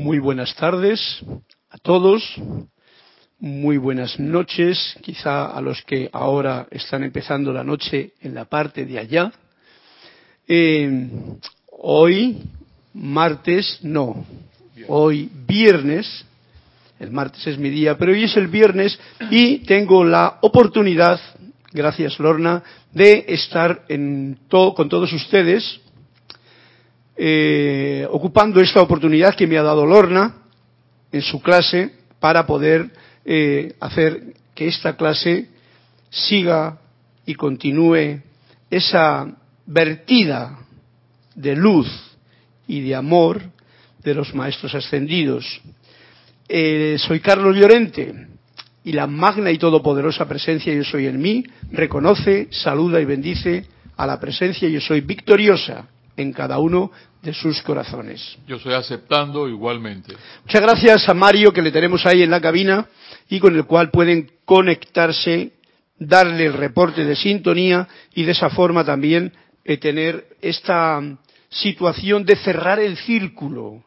Muy buenas tardes a todos, muy buenas noches, quizá a los que ahora están empezando la noche en la parte de allá. Eh, hoy, martes, no, hoy viernes, el martes es mi día, pero hoy es el viernes y tengo la oportunidad, gracias Lorna, de estar con todos ustedes eh, ocupando esta oportunidad que me ha dado Lorna en su clase para poder eh, hacer que esta clase siga y continúe esa vertida de luz y de amor de los maestros ascendidos. Eh, soy Carlos Llorente y la magna y todopoderosa presencia yo soy en mí reconoce, saluda y bendice a la presencia yo soy victoriosa en cada uno de sus corazones. Yo estoy aceptando igualmente. Muchas gracias a Mario que le tenemos ahí en la cabina y con el cual pueden conectarse, darle el reporte de sintonía y de esa forma también eh, tener esta situación de cerrar el círculo.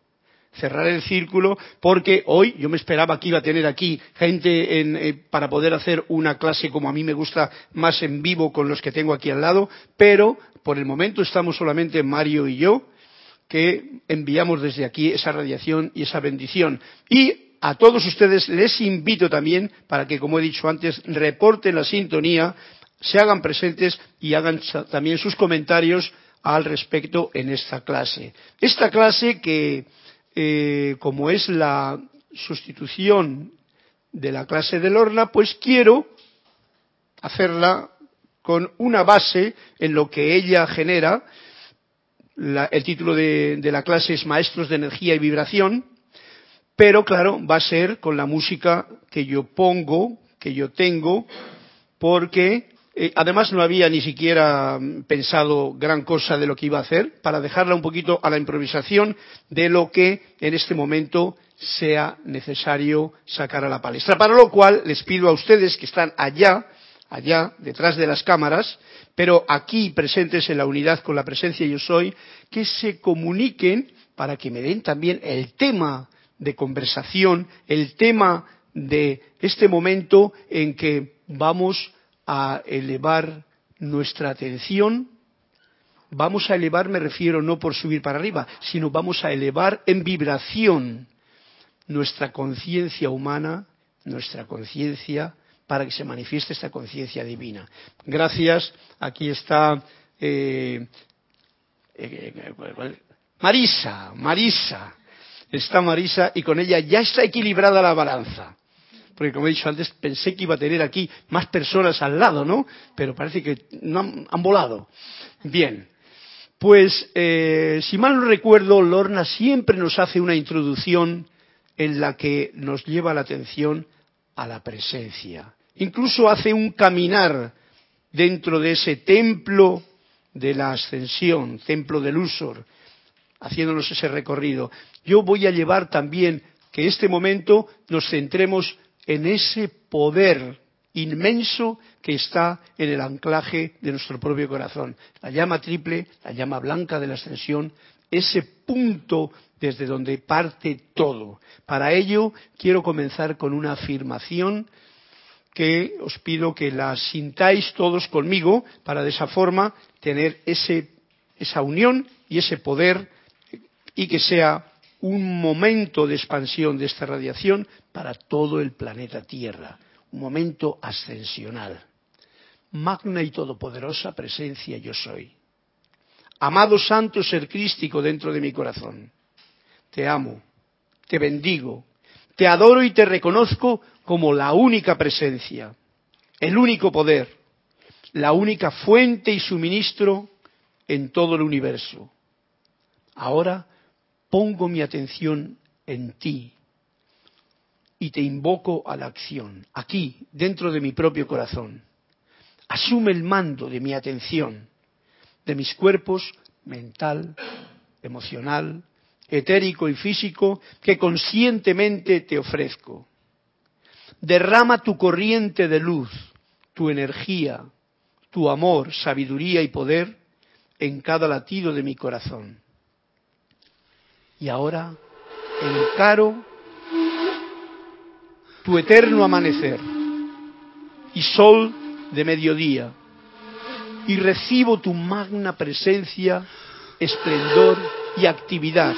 Cerrar el círculo porque hoy yo me esperaba que iba a tener aquí gente en, eh, para poder hacer una clase como a mí me gusta más en vivo con los que tengo aquí al lado, pero por el momento estamos solamente Mario y yo que enviamos desde aquí esa radiación y esa bendición. Y a todos ustedes les invito también para que, como he dicho antes, reporten la sintonía, se hagan presentes y hagan también sus comentarios al respecto en esta clase. Esta clase que, eh, como es la sustitución de la clase de Lorna, pues quiero hacerla con una base en lo que ella genera, el título de, la clase es Maestros de Energía y Vibración, pero claro, va a ser con la música que yo pongo, que yo tengo, porque eh, además no había ni siquiera pensado gran cosa de lo que iba a hacer, para dejarla un poquito a la improvisación de lo que en este momento sea necesario sacar a la palestra. Para lo cual les pido a ustedes que están allá, allá, detrás de las cámaras, pero aquí presentes en la unidad con la presencia yo soy, que se comuniquen para que me den también el tema de conversación, el tema de este momento en que vamos a elevar nuestra atención, vamos a elevar, me refiero no por subir para arriba, sino vamos a elevar en vibración nuestra conciencia humana, nuestra conciencia para que se manifieste esta conciencia divina. Gracias. Aquí está eh, eh, Marisa, Marisa. Está Marisa y con ella ya está equilibrada la balanza. Porque como he dicho antes, pensé que iba a tener aquí más personas al lado, ¿no? Pero parece que han, volado. Bien. Pues, eh, si mal no recuerdo, Lorna siempre nos hace una introducción en la que nos lleva la atención a la presencia incluso hace un caminar dentro de ese templo de la ascensión, templo del Usor, haciéndonos ese recorrido. Yo voy a llevar también que este momento nos centremos en ese poder inmenso que está en el anclaje de nuestro propio corazón. La llama triple, la llama blanca de la ascensión, ese punto desde donde parte todo. Para ello quiero comenzar con una afirmación que os pido que la sintáis todos conmigo para de esa forma tener esa unión y ese poder y que sea un momento de expansión de esta radiación para todo el planeta Tierra, un momento ascensional. Magna y todopoderosa presencia yo soy. Amado santo ser crístico dentro de mi corazón, te amo, te bendigo, te adoro y te reconozco como la única presencia, el único poder, la única fuente y suministro en todo el universo. Ahora pongo mi atención en ti y te invoco a la acción, aquí, dentro de mi propio corazón. Asume el mando de mi atención, de mis cuerpos mental, emocional, etérico y físico que conscientemente te ofrezco derrama tu corriente de luz, tu energía, tu amor, sabiduría y poder en cada latido de mi corazón. Y ahora encaro tu eterno amanecer y sol de mediodía y recibo tu magna presencia, esplendor y actividad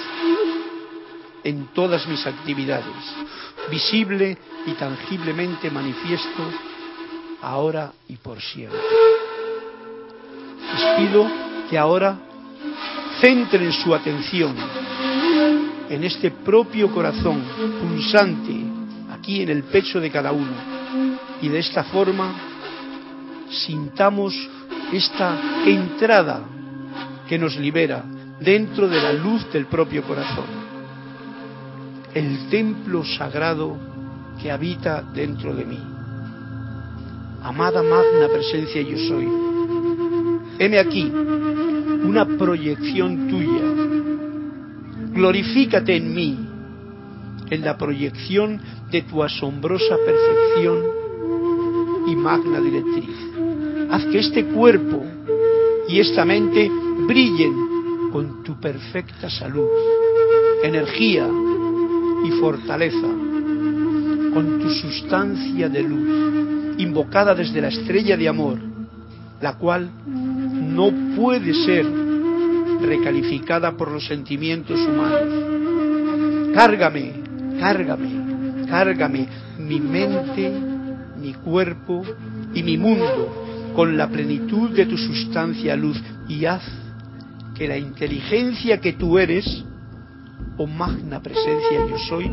en todas mis actividades, visible y tangiblemente manifiesto ahora y por siempre. Les pido que ahora centren su atención en este propio corazón pulsante aquí en el pecho de cada uno y de esta forma sintamos esta entrada que nos libera dentro de la luz del propio corazón, el templo sagrado que habita dentro de mí. Amada magna presencia yo soy, heme aquí, una proyección tuya. Glorifícate en mí, en la proyección de tu asombrosa perfección y magna directriz. Haz que este cuerpo y esta mente brillen con tu perfecta salud, energía y fortaleza, con tu sustancia de luz, invocada desde la estrella de amor, la cual no puede ser recalificada por los sentimientos humanos. Cárgame, cárgame, cárgame mi mente, mi cuerpo y mi mundo con la plenitud de tu sustancia luz y haz que la inteligencia que tú eres, o magna presencia yo soy,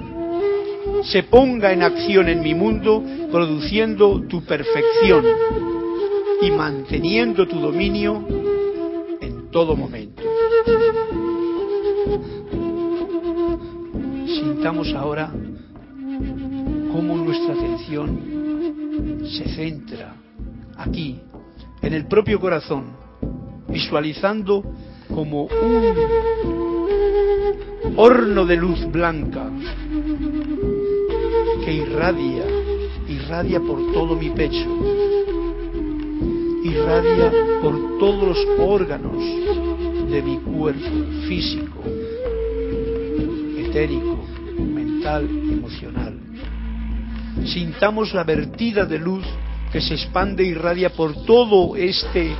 se ponga en acción en mi mundo produciendo tu perfección y manteniendo tu dominio en todo momento. Sintamos ahora cómo nuestra atención se centra aquí, en el propio corazón, visualizando como un horno de luz blanca que irradia, irradia por todo mi pecho, irradia por todos los órganos de mi cuerpo físico, etérico, mental, emocional. Sintamos la vertida de luz que se expande y irradia por todo este,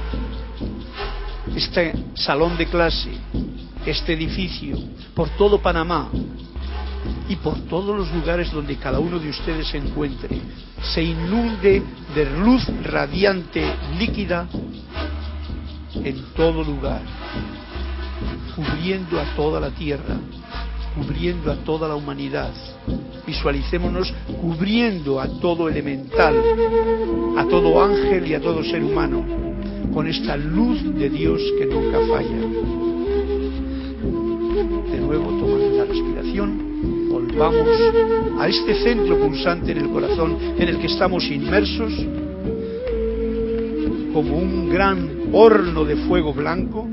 este salón de clase, este edificio, por todo Panamá y por todos los lugares donde cada uno de ustedes se encuentre, se inunde de luz radiante líquida en todo lugar, cubriendo a toda la tierra, cubriendo a toda la humanidad. Visualicémonos cubriendo a todo elemental, a todo ángel y a todo ser humano, con esta luz de Dios que nunca falla. De nuevo tomando la respiración, volvamos a este centro pulsante en el corazón en el que estamos inmersos como un gran horno de fuego blanco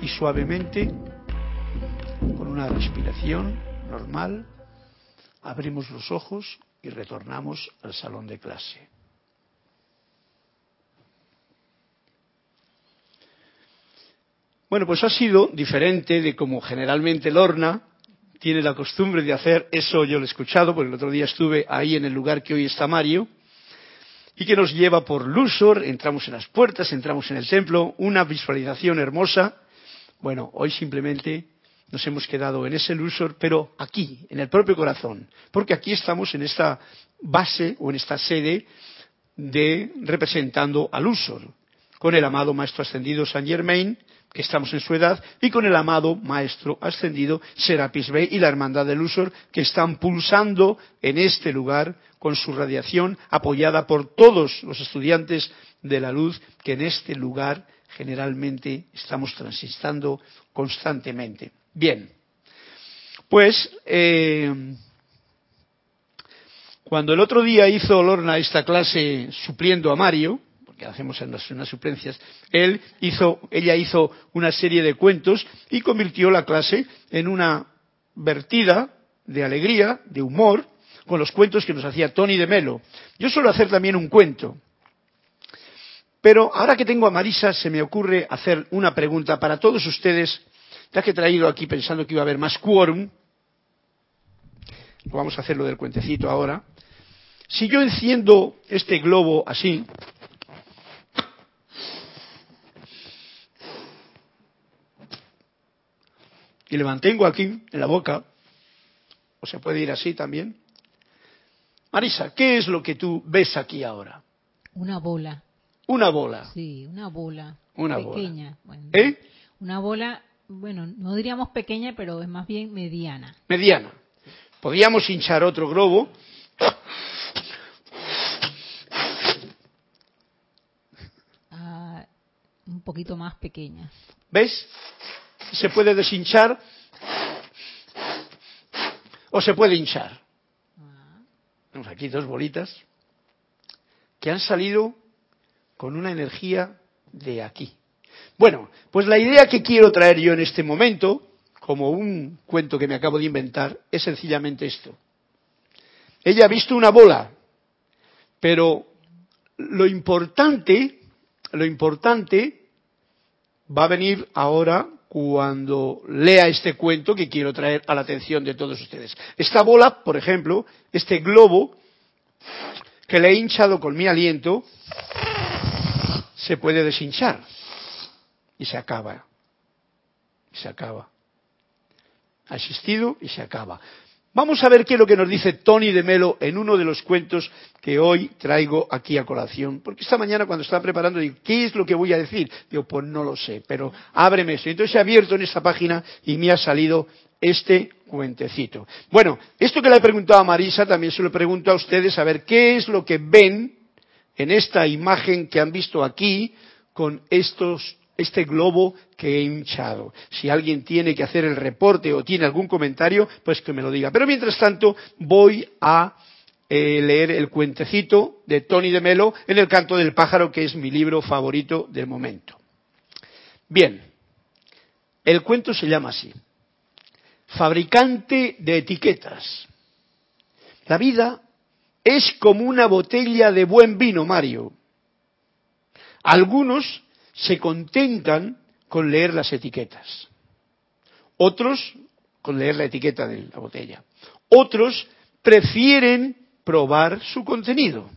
y suavemente con una respiración normal, abrimos los ojos y retornamos al salón de clase. Bueno, pues ha sido diferente de como generalmente Lorna tiene la costumbre de hacer, eso yo lo he escuchado, porque el otro día estuve ahí en el lugar que hoy está Mario, y que nos lleva por Lusor, entramos en las puertas, entramos en el templo, una visualización hermosa. Bueno, hoy simplemente nos hemos quedado en ese Lusor, pero aquí, en el propio corazón, porque aquí estamos en esta base o en esta sede de representando al Lusor, con el amado Maestro Ascendido Saint Germain, que estamos en su edad, y con el amado Maestro Ascendido Serapis Bey y la Hermandad del Lusor, que están pulsando en este lugar con su radiación, apoyada por todos los estudiantes de la luz que en este lugar generalmente estamos transistando constantemente. Bien, pues eh, cuando el otro día hizo Lorna esta clase supliendo a Mario, hacemos en las, suplencias, él hizo, ella hizo una serie de cuentos y convirtió la clase en una vertida de alegría, de humor, con los cuentos que nos hacía Tony de Melo. Yo suelo hacer también un cuento. Pero ahora que tengo a Marisa, se me ocurre hacer una pregunta para todos ustedes, ya que he traído aquí pensando que iba a haber más quórum, vamos a hacer lo del cuentecito ahora, si yo enciendo este globo así, y le mantengo aquí, en la boca, o se puede ir así también. Marisa, ¿qué es lo que tú ves aquí ahora? Una bola. Una bola. Sí, una bola. Una pequeña. bola. ¿Eh? Una bola, bueno, no diríamos pequeña, pero es más bien mediana. Mediana. Podríamos hinchar otro globo. Ah, un poquito más pequeña. ¿Ves? Se puede deshinchar o se puede hinchar. Tenemos aquí dos bolitas que han salido con una energía de aquí. Bueno, pues la idea que quiero traer yo en este momento, como un cuento que me acabo de inventar, es sencillamente esto. Ella ha visto una bola, pero lo importante, lo importante va a venir ahora cuando lea este cuento que quiero traer a la atención de todos ustedes. Esta bola, por ejemplo, este globo que le he hinchado con mi aliento, se puede deshinchar y se acaba. Y se acaba. Ha existido y se acaba. Vamos a ver qué es lo que nos dice Tony de Melo en uno de los cuentos que hoy traigo aquí a colación. Porque esta mañana cuando estaba preparando, digo, ¿qué es lo que voy a decir? Digo, pues no lo sé, pero ábreme eso. Entonces he abierto en esta página y me ha salido este cuentecito. Bueno, esto que le he preguntado a Marisa también se lo pregunto a ustedes, a ver qué es lo que ven en esta imagen que han visto aquí con estos este globo que he hinchado. Si alguien tiene que hacer el reporte o tiene algún comentario, pues que me lo diga. Pero mientras tanto, voy a eh, leer el cuentecito de Tony de Melo en El canto del pájaro, que es mi libro favorito del momento. Bien, el cuento se llama así. Fabricante de etiquetas. La vida es como una botella de buen vino, Mario. Algunos se contentan con leer las etiquetas. Otros con leer la etiqueta de la botella. Otros prefieren probar su contenido.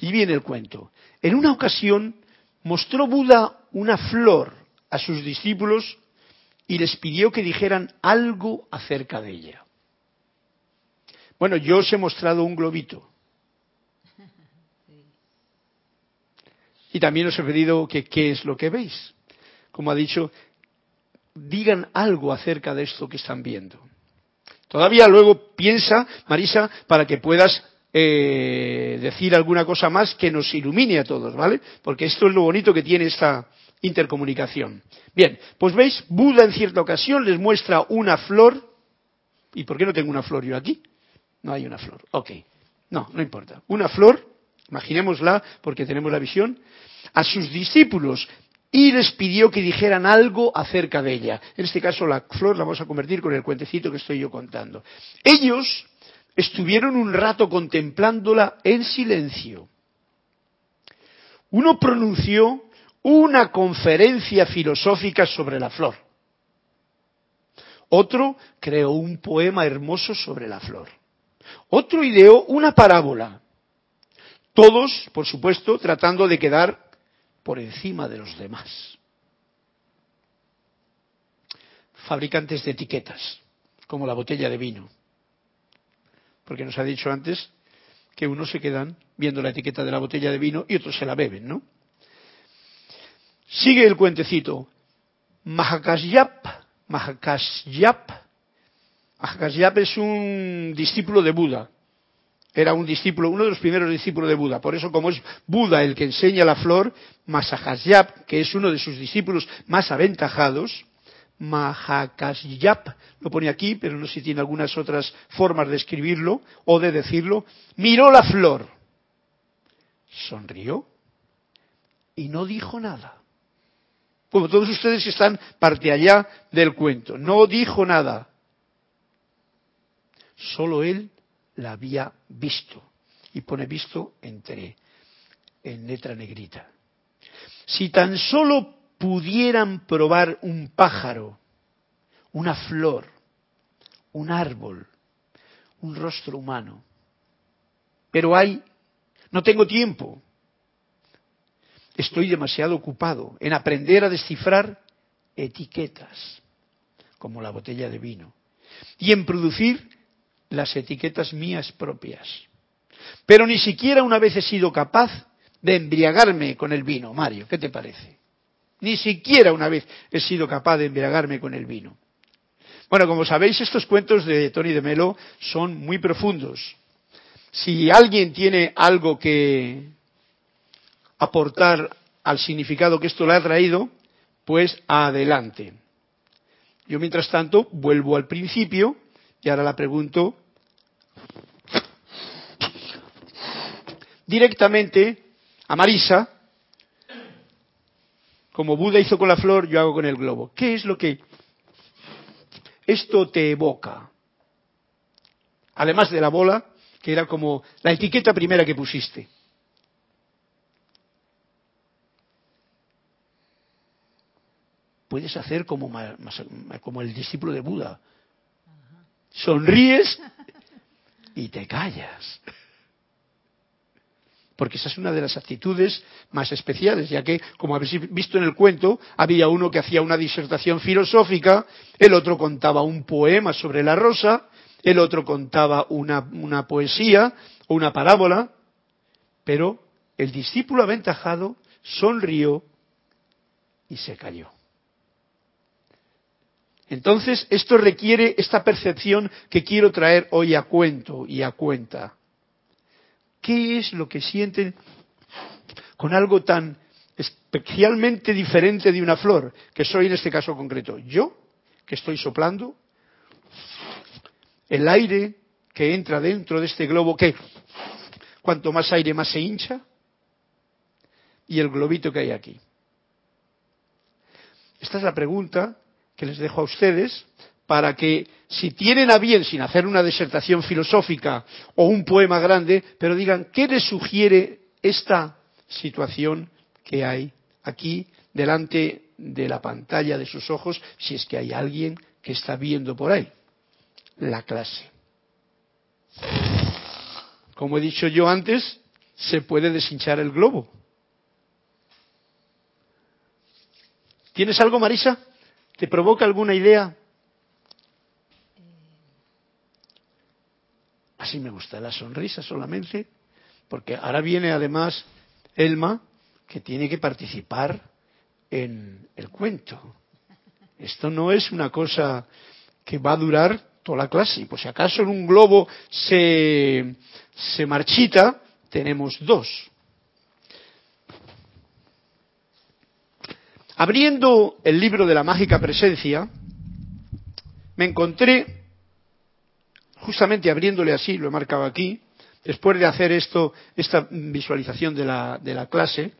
Y viene el cuento. En una ocasión mostró Buda una flor a sus discípulos y les pidió que dijeran algo acerca de ella. Bueno, yo os he mostrado un globito. Y también os he pedido que qué es lo que veis. Como ha dicho, digan algo acerca de esto que están viendo. Todavía luego piensa, Marisa, para que puedas eh, decir alguna cosa más que nos ilumine a todos, ¿vale? Porque esto es lo bonito que tiene esta intercomunicación. Bien, pues veis, Buda en cierta ocasión les muestra una flor. ¿Y por qué no tengo una flor yo aquí? No hay una flor. Ok. No, no importa. Una flor imaginémosla porque tenemos la visión, a sus discípulos y les pidió que dijeran algo acerca de ella. En este caso la flor la vamos a convertir con el cuentecito que estoy yo contando. Ellos estuvieron un rato contemplándola en silencio. Uno pronunció una conferencia filosófica sobre la flor. Otro creó un poema hermoso sobre la flor. Otro ideó una parábola. Todos, por supuesto, tratando de quedar por encima de los demás. Fabricantes de etiquetas, como la botella de vino. Porque nos ha dicho antes que unos se quedan viendo la etiqueta de la botella de vino y otros se la beben, ¿no? Sigue el cuentecito. Mahakasyap, Mahakasyap, Mahakasyap es un discípulo de Buda era un discípulo, uno de los primeros discípulos de Buda. Por eso, como es Buda el que enseña la flor, Masahasyap, que es uno de sus discípulos más aventajados, Mahakasyap, lo pone aquí, pero no sé si tiene algunas otras formas de escribirlo o de decirlo, miró la flor, sonrió y no dijo nada. Como todos ustedes están parte allá del cuento, no dijo nada. Solo él la había visto. Y pone visto entre en letra negrita. Si tan solo pudieran probar un pájaro, una flor, un árbol, un rostro humano. Pero hay, no tengo tiempo. Estoy demasiado ocupado en aprender a descifrar etiquetas, como la botella de vino, y en producir las etiquetas mías propias. Pero ni siquiera una vez he sido capaz de embriagarme con el vino. Mario, ¿qué te parece? Ni siquiera una vez he sido capaz de embriagarme con el vino. Bueno, como sabéis, estos cuentos de Tony de Melo son muy profundos. Si alguien tiene algo que aportar al significado que esto le ha traído, pues adelante. Yo, mientras tanto, vuelvo al principio y ahora la pregunto directamente a Marisa, como Buda hizo con la flor, yo hago con el globo. ¿Qué es lo que esto te evoca? Además de la bola, que era como la etiqueta primera que pusiste. Puedes hacer como, como el discípulo de Buda. Sonríes y te callas porque esa es una de las actitudes más especiales, ya que, como habéis visto en el cuento, había uno que hacía una disertación filosófica, el otro contaba un poema sobre la rosa, el otro contaba una, una poesía o una parábola, pero el discípulo aventajado sonrió y se cayó. Entonces, esto requiere esta percepción que quiero traer hoy a cuento y a cuenta. ¿Qué es lo que sienten con algo tan especialmente diferente de una flor, que soy en este caso concreto? Yo, que estoy soplando, el aire que entra dentro de este globo, que cuanto más aire más se hincha, y el globito que hay aquí. Esta es la pregunta que les dejo a ustedes para que si tienen a bien, sin hacer una disertación filosófica o un poema grande, pero digan, ¿qué les sugiere esta situación que hay aquí delante de la pantalla de sus ojos, si es que hay alguien que está viendo por ahí? La clase. Como he dicho yo antes, se puede deshinchar el globo. ¿Tienes algo, Marisa? ¿Te provoca alguna idea? Así me gusta la sonrisa solamente, porque ahora viene además Elma, que tiene que participar en el cuento. Esto no es una cosa que va a durar toda la clase. Pues si acaso en un globo se, se marchita, tenemos dos. Abriendo el libro de la mágica presencia, me encontré justamente abriéndole así, lo he marcado aquí, después de hacer esto, esta visualización de la, clase,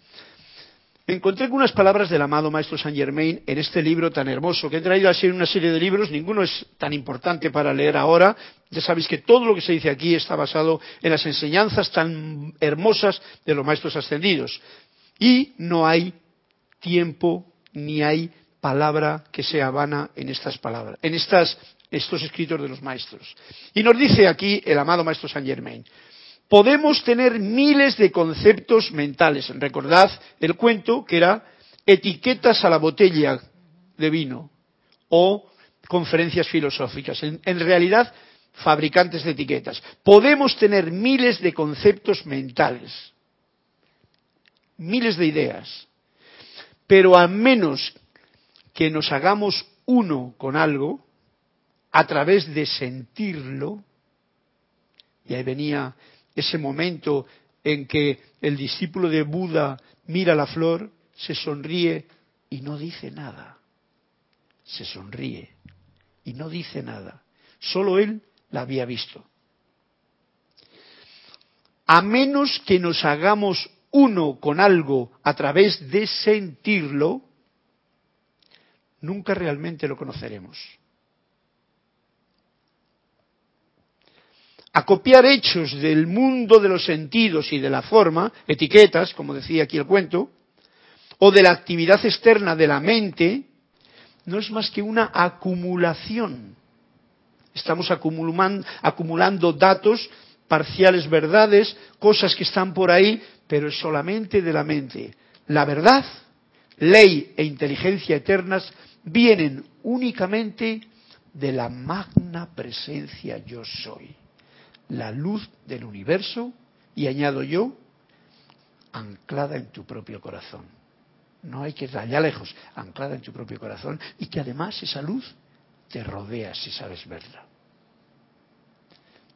me encontré con unas palabras del amado Maestro Saint Germain en este libro tan hermoso que he traído así en una serie de libros, ninguno es tan importante para leer ahora, ya sabéis que todo lo que se dice aquí está basado en las enseñanzas tan hermosas de los Maestros Ascendidos. Y no hay tiempo ni hay palabra que sea vana en estas palabras, en estas estos escritos de los maestros. Y nos dice aquí el amado maestro Saint Germain, podemos tener miles de conceptos mentales. Recordad el cuento que era etiquetas a la botella de vino o conferencias filosóficas. En, en, realidad, fabricantes de etiquetas. Podemos tener miles de conceptos mentales, miles de ideas, pero a menos que nos hagamos uno con algo, a través de sentirlo, y ahí venía ese momento en que el discípulo de Buda mira la flor, se sonríe y no dice nada. Se sonríe y no dice nada. Solo él la había visto. A menos que nos hagamos uno con algo a través de sentirlo, nunca realmente lo conoceremos. a copiar hechos del mundo de los sentidos y de la forma, etiquetas, como decía aquí el cuento, o de la actividad externa de la mente, no es más que una acumulación. Estamos acumulando datos, parciales verdades, cosas que están por ahí, pero es solamente de la mente. La verdad, ley e inteligencia eternas vienen únicamente de la magna presencia yo soy, la luz del universo, y añado yo, anclada en tu propio corazón. No hay que ir allá lejos, anclada en tu propio corazón y que además esa luz te rodea si sabes verla.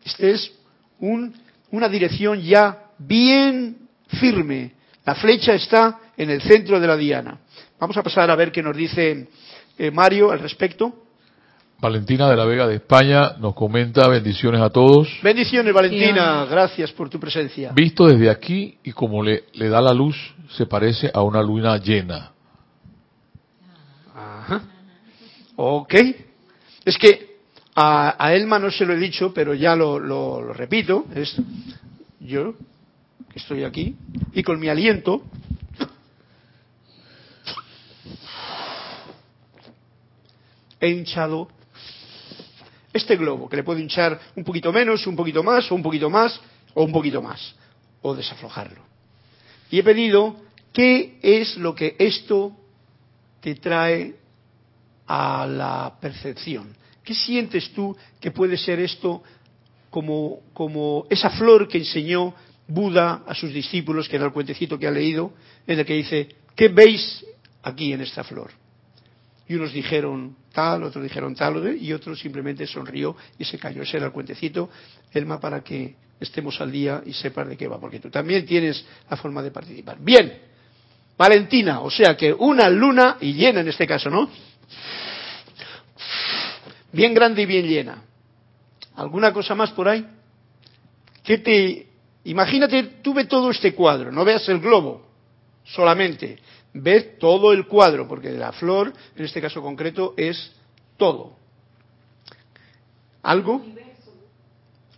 Esta es una dirección ya bien firme. La flecha está en el centro de la diana. Vamos a pasar a ver qué nos dice eh, Mario al respecto. Valentina de la Vega de España nos comenta bendiciones a todos. Bendiciones, Valentina. Gracias por tu presencia. Visto desde aquí y como le, le da la luz, se parece a una luna llena. Ajá. Ok. Es que a, a, Elma no se lo he dicho, pero ya lo, lo, lo repito. Es yo, estoy aquí, y con mi aliento he hinchado este globo, que le puedo hinchar un poquito menos, un poquito más, o un poquito más, o un poquito más, o desaflojarlo. Y he pedido qué es lo que esto te trae a la percepción. ¿Qué sientes tú que puede ser esto como, como esa flor que enseñó Buda a sus discípulos, que era el cuentecito que ha leído, en el que dice, ¿qué veis aquí en esta flor? Y unos dijeron tal, otros dijeron tal, y otros simplemente sonrió y se cayó. Ese era el cuentecito, Elma, para que estemos al día y sepas de qué va, porque tú también tienes la forma de participar. Bien, Valentina, o sea que una luna y llena en este caso, ¿no? Bien grande y bien llena. ¿Alguna cosa más por ahí? ¿Qué te imagínate, tú ve todo este cuadro, no veas el globo solamente, ve todo el cuadro, porque la flor, en este caso concreto, es todo. ¿Algo?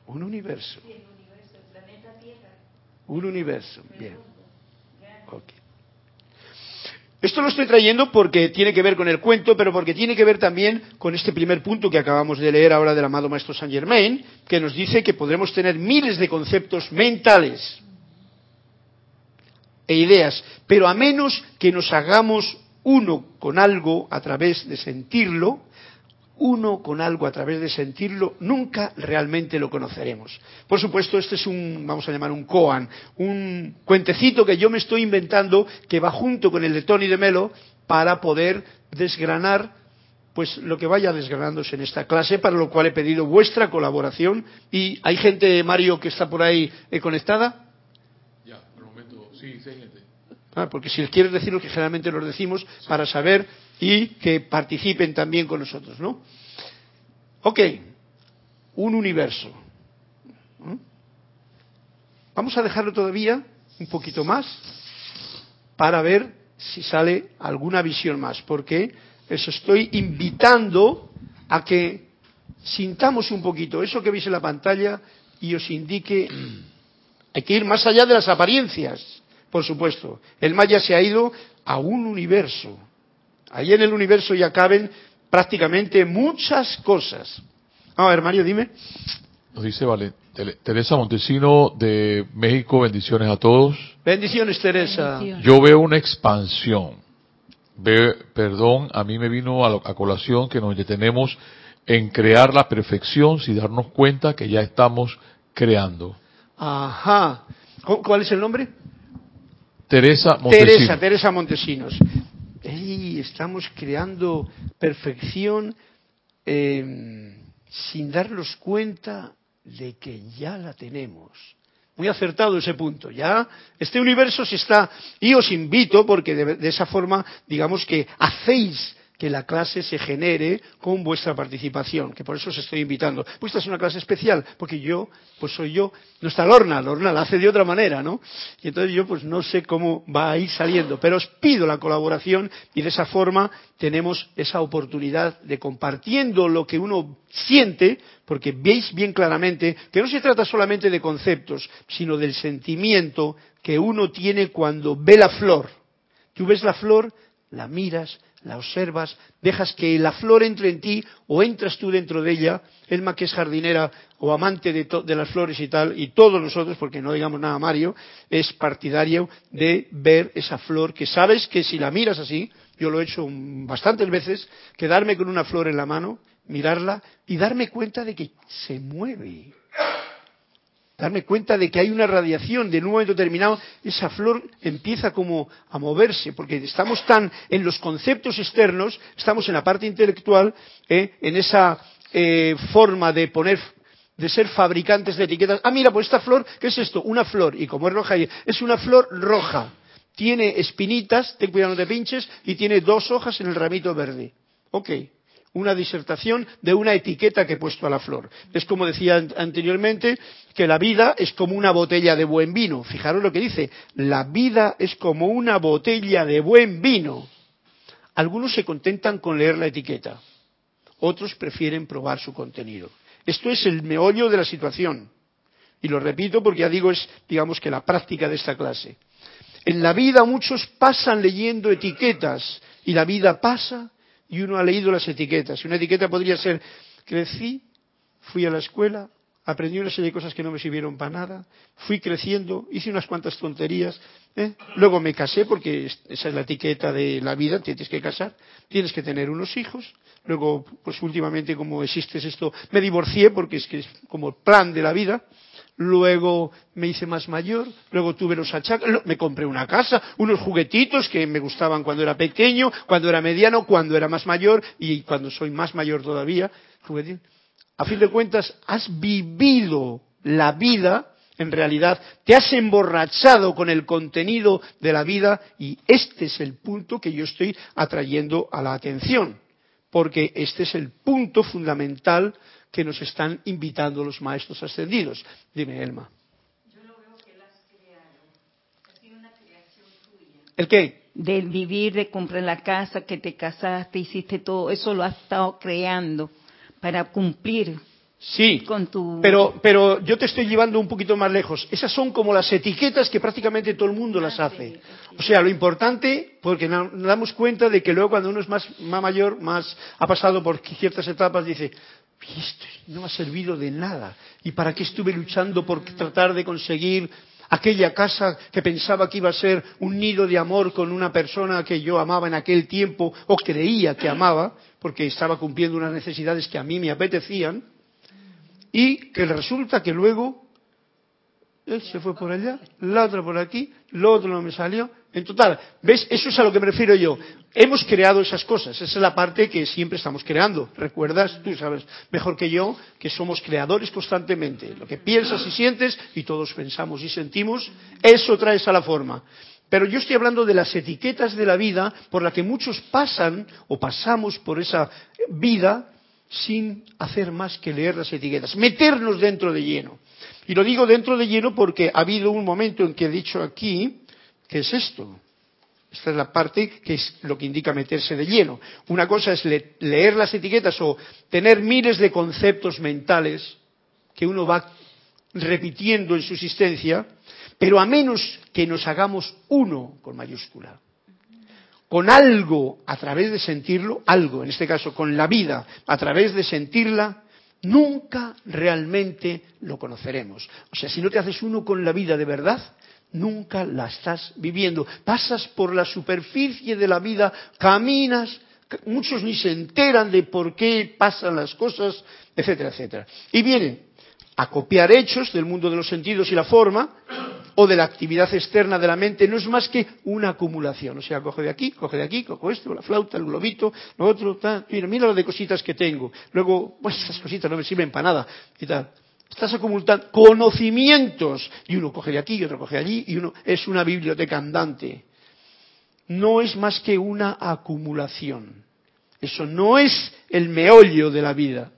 Un universo. Un universo. Bien. Esto lo estoy trayendo porque tiene que ver con el cuento, pero porque tiene que ver también con este primer punto que acabamos de leer ahora del amado Maestro Saint Germain, que nos dice que podremos tener miles de conceptos mentales e ideas, pero a menos que nos hagamos uno con algo a través de sentirlo, uno con algo a través de sentirlo, nunca realmente lo conoceremos. Por supuesto, este es un, vamos a llamar un koan, un cuentecito que yo me estoy inventando que va junto con el de Tony de Melo para poder desgranar pues lo que vaya desgranándose en esta clase, para lo cual he pedido vuestra colaboración. Y hay gente, Mario, que está por ahí eh, conectada. Ya, por un momento, sí, sí, gente. Ah, porque si quieres decir lo que generalmente nos decimos sí. para saber y que participen también con nosotros, ¿no? Ok, un universo. ¿Mm? Vamos a dejarlo todavía un poquito más para ver si sale alguna visión más, porque eso estoy invitando a que sintamos un poquito eso que veis en la pantalla y os indique, hay que ir más allá de las apariencias, por supuesto. El Maya se ha ido a un universo, Ahí en el universo ya caben prácticamente muchas cosas. A ver, Mario, dime. Nos dice vale, Teresa Montesino de México, bendiciones a todos. Bendiciones, Teresa. Bendiciones. Yo veo una expansión. Ve, perdón, a mí me vino a, a colación que nos detenemos en crear la perfección sin darnos cuenta que ya estamos creando. Ajá. ¿Cuál es el nombre? Teresa Montesinos. Teresa, Teresa Montesinos. Estamos creando perfección eh, sin darnos cuenta de que ya la tenemos. Muy acertado ese punto. Ya este universo se está y os invito porque de, de esa forma, digamos que hacéis que la clase se genere con vuestra participación, que por eso os estoy invitando. Pues esta es una clase especial, porque yo, pues soy yo, no está Lorna, Lorna la hace de otra manera, ¿no? Y entonces yo pues no sé cómo va a ir saliendo, pero os pido la colaboración y de esa forma tenemos esa oportunidad de compartiendo lo que uno siente, porque veis bien claramente que no se trata solamente de conceptos, sino del sentimiento que uno tiene cuando ve la flor. Tú ves la flor, la miras, la observas, dejas que la flor entre en ti o entras tú dentro de ella, Elma que es jardinera o amante de, las flores y tal, y todos nosotros, porque no digamos nada Mario, es partidario de ver esa flor que sabes que si la miras así, yo lo he hecho bastantes veces, quedarme con una flor en la mano, mirarla y darme cuenta de que se mueve darme cuenta de que hay una radiación de un momento determinado, esa flor empieza como a moverse, porque estamos tan en los conceptos externos, estamos en la parte intelectual, ¿eh? en esa eh, forma de poner de ser fabricantes de etiquetas. Ah, mira, pues esta flor, ¿qué es esto? Una flor. Y como es roja, es una flor roja. Tiene espinitas, ten cuidado no te pinches, y tiene dos hojas en el ramito verde. Ok una disertación de una etiqueta que he puesto a la flor. Es como decía anteriormente, que la vida es como una botella de buen vino. Fijaros lo que dice, la vida es como una botella de buen vino. Algunos se contentan con leer la etiqueta, otros prefieren probar su contenido. Esto es el meollo de la situación. Y lo repito porque ya digo, es, digamos que la práctica de esta clase. En la vida muchos pasan leyendo etiquetas y la vida pasa y uno ha leído las etiquetas. Una etiqueta podría ser, crecí, fui a la escuela, aprendí una serie de cosas que no me sirvieron para nada, fui creciendo, hice unas cuantas tonterías, ¿eh? luego me casé porque esa es la etiqueta de la vida, tienes que casar, tienes que tener unos hijos, luego pues últimamente como existe esto, me divorcié porque es que es como el plan de la vida, luego me hice más mayor, luego tuve los achaques, me compré una casa, unos juguetitos que me gustaban cuando era pequeño, cuando era mediano, cuando era más mayor y cuando soy más mayor todavía. A fin de cuentas, has vivido la vida, en realidad, te has emborrachado con el contenido de la vida y este es el punto que yo estoy atrayendo a la atención, porque este es el punto fundamental que nos están invitando los maestros ascendidos. Dime, Elma. Yo lo veo que las Ha sido una creación tuya. ¿El qué? Del vivir, de comprar la casa, que te casaste, hiciste todo, eso lo has estado creando para cumplir Sí, con tu... pero, pero yo te estoy llevando un poquito más lejos. Esas son como las etiquetas que prácticamente todo el mundo las ah, hace. O sea, lo importante, porque nos damos cuenta de que luego cuando uno es más, más mayor, más ha pasado por ciertas etapas, dice, esto no ha servido de nada. ¿Y para qué estuve luchando por tratar de conseguir aquella casa que pensaba que iba a ser un nido de amor con una persona que yo amaba en aquel tiempo o creía que amaba, porque estaba cumpliendo unas necesidades que a mí me apetecían, y que resulta que luego él se fue por allá, la otra por aquí, lo otro no me salió. En total, ¿ves? Eso es a lo que me refiero yo. Hemos creado esas cosas. Esa es la parte que siempre estamos creando. ¿Recuerdas? Tú sabes mejor que yo que somos creadores constantemente. Lo que piensas y sientes, y todos pensamos y sentimos, eso traes a la forma. Pero yo estoy hablando de las etiquetas de la vida por la que muchos pasan o pasamos por esa vida sin hacer más que leer las etiquetas, meternos dentro de lleno. Y lo digo dentro de lleno porque ha habido un momento en que he dicho aquí, que es esto. Esta es la parte que es lo que indica meterse de lleno. Una cosa es leer las etiquetas o tener miles de conceptos mentales que uno va repitiendo en su existencia, pero a menos que nos hagamos uno con mayúscula, con algo a través de sentirlo, algo, en este caso con la vida, a través de sentirla, nunca realmente lo conoceremos. O sea, si no te haces uno con la vida de verdad, nunca la estás viviendo. Pasas por la superficie de la vida, caminas, muchos ni se enteran de por qué pasan las cosas, etcétera, etcétera. Y vienen a copiar hechos del mundo de los sentidos y la forma, o de la actividad externa de la mente no es más que una acumulación. O sea, coge de aquí, coge de aquí, cojo esto, la flauta, el globito, lo otro, tal. Mira, mira lo de cositas que tengo. Luego, pues esas cositas no me sirven para nada y tal. Estás acumulando conocimientos y uno coge de aquí y otro coge de allí y uno es una biblioteca andante. No es más que una acumulación. Eso no es el meollo de la vida.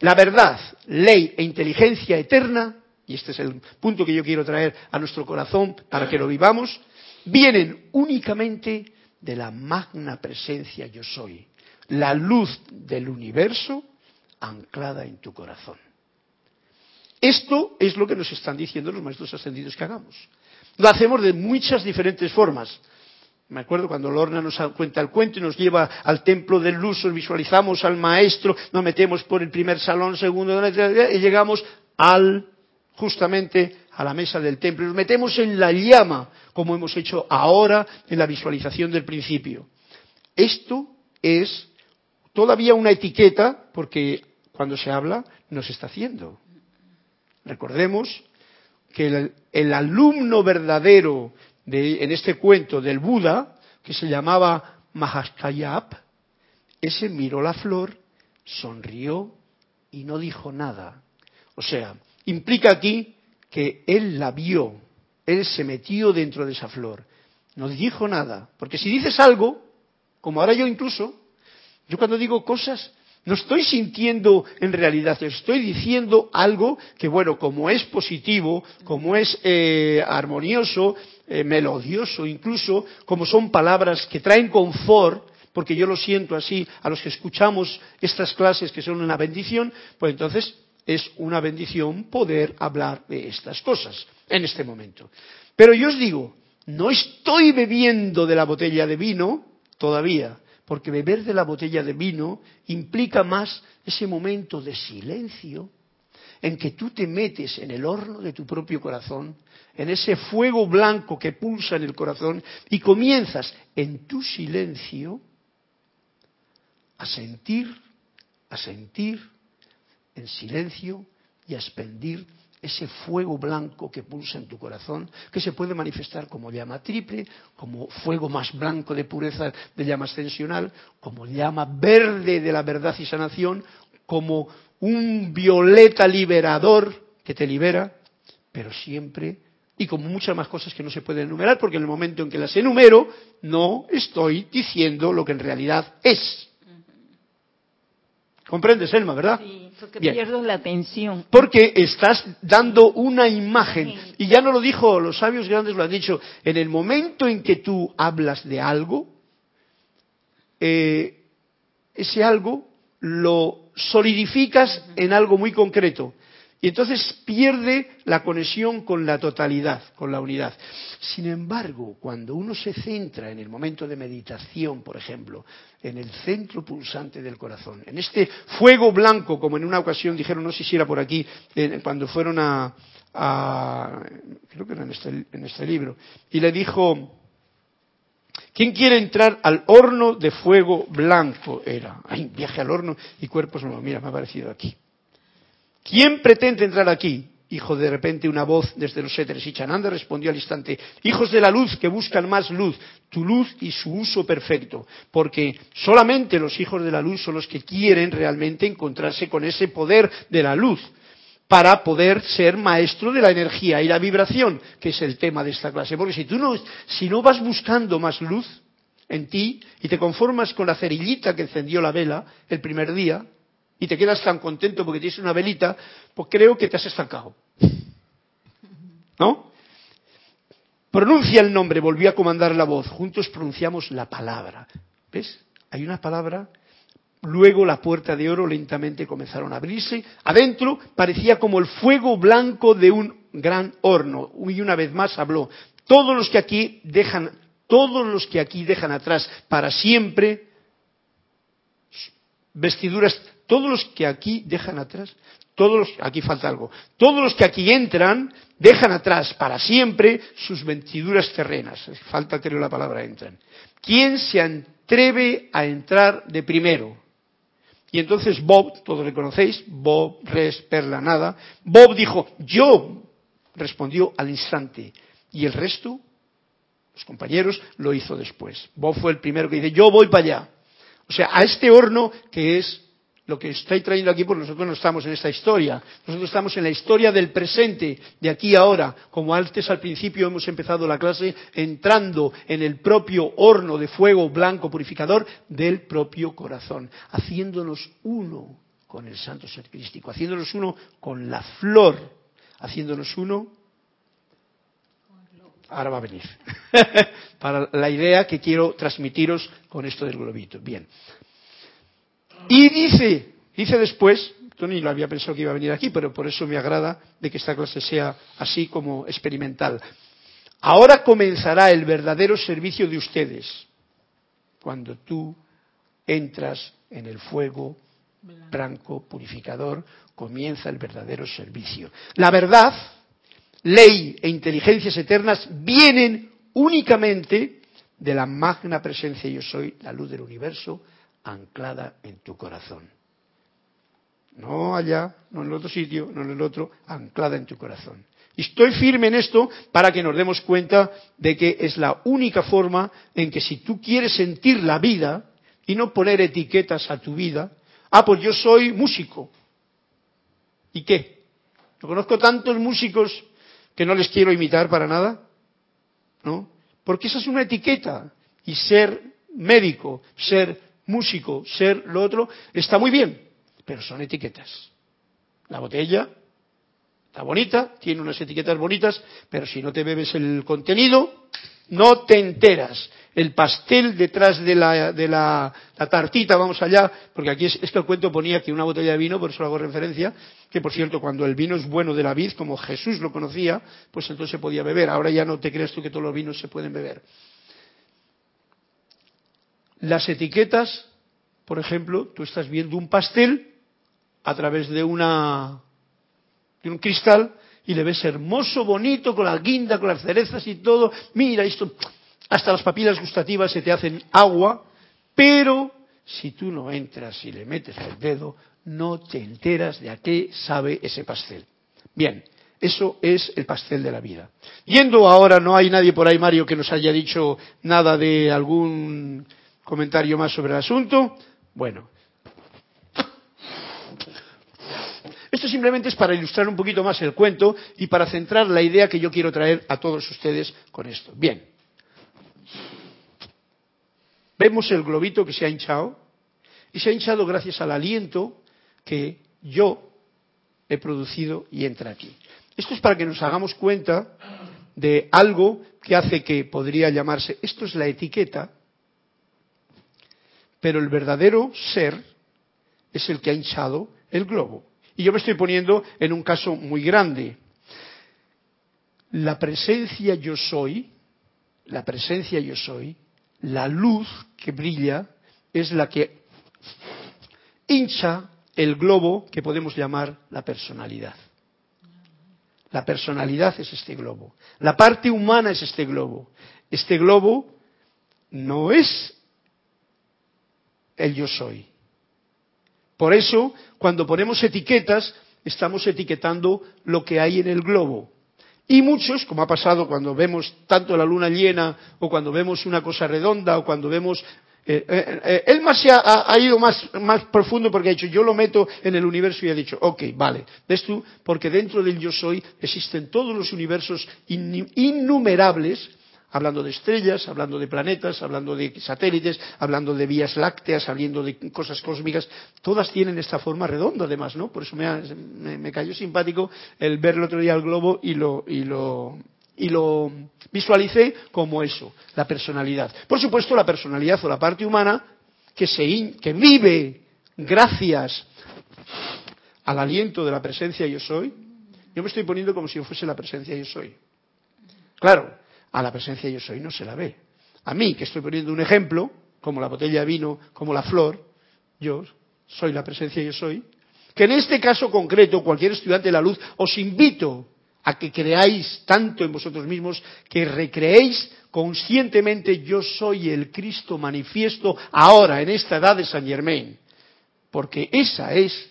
La verdad, ley e inteligencia eterna y este es el punto que yo quiero traer a nuestro corazón para que lo vivamos, vienen únicamente de la magna presencia yo soy, la luz del universo anclada en tu corazón. Esto es lo que nos están diciendo los maestros ascendidos que hagamos. Lo hacemos de muchas diferentes formas. Me acuerdo cuando Lorna nos cuenta el cuento y nos lleva al templo del luz, visualizamos al maestro, nos metemos por el primer salón, segundo, y llegamos al, justamente, a la mesa del templo. Nos metemos en la llama, como hemos hecho ahora en la visualización del principio. Esto es todavía una etiqueta, porque cuando se habla no se está haciendo. Recordemos que el, alumno verdadero de, en este cuento del Buda, que se llamaba Mahaskayap, ese miró la flor, sonrió y no dijo nada. O sea, implica aquí que él la vio, él se metió dentro de esa flor, no dijo nada. Porque si dices algo, como ahora yo incluso, yo cuando digo cosas no estoy sintiendo en realidad, estoy diciendo algo que, bueno, como es positivo, como es eh, armonioso, eh, melodioso incluso, como son palabras que traen confort, porque yo lo siento así a los que escuchamos estas clases que son una bendición, pues entonces es una bendición poder hablar de estas cosas en este momento. Pero yo os digo, no estoy bebiendo de la botella de vino todavía, porque beber de la botella de vino implica más ese momento de silencio en que tú te metes en el horno de tu propio corazón, en ese fuego blanco que pulsa en el corazón y comienzas en tu silencio a sentir, a sentir en silencio y a expendir ese fuego blanco que pulsa en tu corazón, que se puede manifestar como llama triple, como fuego más blanco de pureza de llama ascensional, como llama verde de la verdad y sanación, como un violeta liberador que te libera, pero siempre, y como muchas más cosas que no se pueden enumerar, porque en el momento en que las enumero, no estoy diciendo lo que en realidad es. ¿Comprendes, Elma, verdad? Porque pierdo la atención. Porque estás dando una imagen. Y ya no lo dijo, los sabios grandes lo han dicho, en el momento en que tú hablas de algo, eh, ese algo lo solidificas en algo muy concreto. Y entonces pierde la conexión con la totalidad, con la unidad. Sin embargo, cuando uno se centra en el momento de meditación, por ejemplo, en el centro pulsante del corazón, en este fuego blanco, como en una ocasión dijeron, no sé si era por aquí, cuando fueron a, creo que era en este, en este libro, y le dijo, ¿Quién quiere entrar al horno de fuego blanco? Era, ay, viaje al horno y cuerpos nuevos. Mira, me ha aparecido aquí. ¿Quién pretende entrar aquí? Hijo de repente una voz desde los éteres y Chananda respondió al instante, hijos de la luz que buscan más luz, tu luz y su uso perfecto, porque solamente los hijos de la luz son los que quieren realmente encontrarse con ese poder de la luz para poder ser maestro de la energía y la vibración, que es el tema de esta clase. Porque si tú no, si no vas buscando más luz en ti y te conformas con la cerillita que encendió la vela el primer día, y te quedas tan contento porque tienes una velita, pues creo que te has estancado. ¿No? Pronuncia el nombre, volvió a comandar la voz. Juntos pronunciamos la palabra. ¿Ves? Hay una palabra. Luego la puerta de oro lentamente comenzaron a abrirse. Adentro parecía como el fuego blanco de un gran horno. Y una vez más habló. Todos los que aquí dejan, todos los que aquí dejan atrás para siempre vestiduras todos los que aquí dejan atrás, todos los, aquí falta algo, todos los que aquí entran dejan atrás para siempre sus vestiduras terrenas. Falta creo la palabra entran. ¿Quién se atreve a entrar de primero? Y entonces Bob, todos le conocéis, Bob, res, perla, nada. Bob dijo, yo, respondió al instante. Y el resto, los compañeros, lo hizo después. Bob fue el primero que dice, yo voy para allá. O sea, a este horno que es lo que estoy trayendo aquí, porque nosotros no estamos en esta historia, nosotros estamos en la historia del presente, de aquí a ahora, como antes al principio hemos empezado la clase entrando en el propio horno de fuego blanco purificador del propio corazón, haciéndonos uno con el santo ser crístico, haciéndonos uno con la flor, haciéndonos uno ahora va a venir, para la idea que quiero transmitiros con esto del globito. Bien, y dice, dice después, Tony lo había pensado que iba a venir aquí, pero por eso me agrada de que esta clase sea así como experimental. Ahora comenzará el verdadero servicio de ustedes, cuando tú entras en el fuego blanco purificador, comienza el verdadero servicio. La verdad, ley e inteligencias eternas vienen únicamente de la magna presencia yo soy, la luz del universo, anclada en tu corazón. No allá, no en el otro sitio, no en el otro, anclada en tu corazón. Y estoy firme en esto para que nos demos cuenta de que es la única forma en que si tú quieres sentir la vida y no poner etiquetas a tu vida, ah, pues yo soy músico. ¿Y qué? Yo conozco tantos músicos que no les quiero imitar para nada, ¿no? Porque esa es una etiqueta. Y ser médico, ser músico, ser lo otro, está muy bien, pero son etiquetas. La botella está bonita, tiene unas etiquetas bonitas, pero si no te bebes el contenido, no te enteras. El pastel detrás de la, de la, tartita, vamos allá, porque aquí es, que el cuento ponía que una botella de vino, por eso hago referencia, que por cierto, cuando el vino es bueno de la vid, como Jesús lo conocía, pues entonces se podía beber. Ahora ya no te crees tú que todos los vinos se pueden beber. Las etiquetas, por ejemplo, tú estás viendo un pastel a través de una de un cristal y le ves hermoso, bonito, con la guinda, con las cerezas y todo. Mira, esto, hasta las papilas gustativas se te hacen agua, pero si tú no entras y le metes el dedo, no te enteras de a qué sabe ese pastel. Bien, eso es el pastel de la vida. Yendo ahora, no hay nadie por ahí, Mario, que nos haya dicho nada de algún comentario más sobre el asunto. Bueno, Esto simplemente es para ilustrar un poquito más el cuento y para centrar la idea que yo quiero traer a todos ustedes con esto. Bien. Vemos el globito que se ha hinchado y se ha hinchado gracias al aliento que yo he producido y entra aquí. Esto es para que nos hagamos cuenta de algo que hace que podría llamarse, esto es la etiqueta, pero el verdadero ser es el que ha hinchado el globo. Y yo me estoy poniendo en un caso muy grande. La presencia yo soy, la presencia yo soy, la luz que brilla es la que hincha el globo que podemos llamar la personalidad. La personalidad es este globo. La parte humana es este globo. Este globo no es el yo soy. Por eso, cuando ponemos etiquetas, estamos etiquetando lo que hay en el globo. Y muchos, como ha pasado cuando vemos tanto la luna llena, o cuando vemos una cosa redonda, o cuando vemos eh, eh, eh, él más se ha, ido más, más, profundo porque ha dicho, yo lo meto en el universo y ha dicho, ok, vale, ves tú, porque dentro del yo soy existen todos los universos innumerables hablando de estrellas, hablando de planetas, hablando de satélites, hablando de vías lácteas, hablando de cosas cósmicas, todas tienen esta forma redonda además, ¿no? Por eso me, cayó simpático el ver el otro día el globo y lo, y lo, y lo visualicé como eso, la personalidad. Por supuesto, la personalidad o la parte humana que, se que vive gracias al aliento de la presencia yo soy, yo me estoy poniendo como si yo fuese la presencia yo soy. Claro, a la presencia yo soy no se la ve. A mí, que estoy poniendo un ejemplo, como la botella de vino, como la flor, yo soy la presencia yo soy, que en este caso concreto, cualquier estudiante de la luz, os invito a que creáis tanto en vosotros mismos que recreéis conscientemente yo soy el Cristo manifiesto ahora, en esta edad de San Germain, porque esa es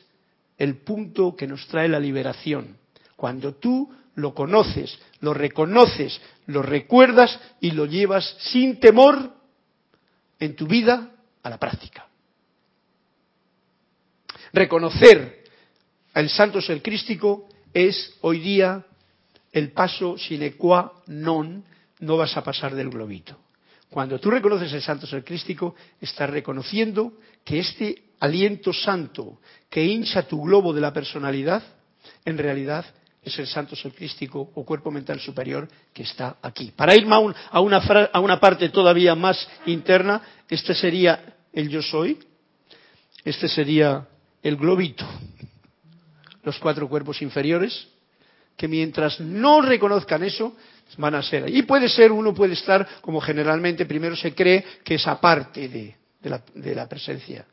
el punto que nos trae la liberación. Cuando tú lo conoces, lo reconoces, lo recuerdas y lo llevas sin temor en tu vida a la práctica. Reconocer al santo ser crístico es hoy día el paso sine qua non, no vas a pasar del globito. Cuando tú reconoces el santo ser crístico, estás reconociendo que este aliento santo que hincha tu globo de la personalidad, en realidad es el santo crístico o cuerpo mental superior que está aquí. Para ir a una, a una parte todavía más interna, este sería el yo soy, este sería el globito, los cuatro cuerpos inferiores, que mientras no reconozcan eso, van a ser. Y puede ser, uno puede estar, como generalmente primero se cree, que es aparte de la presencia,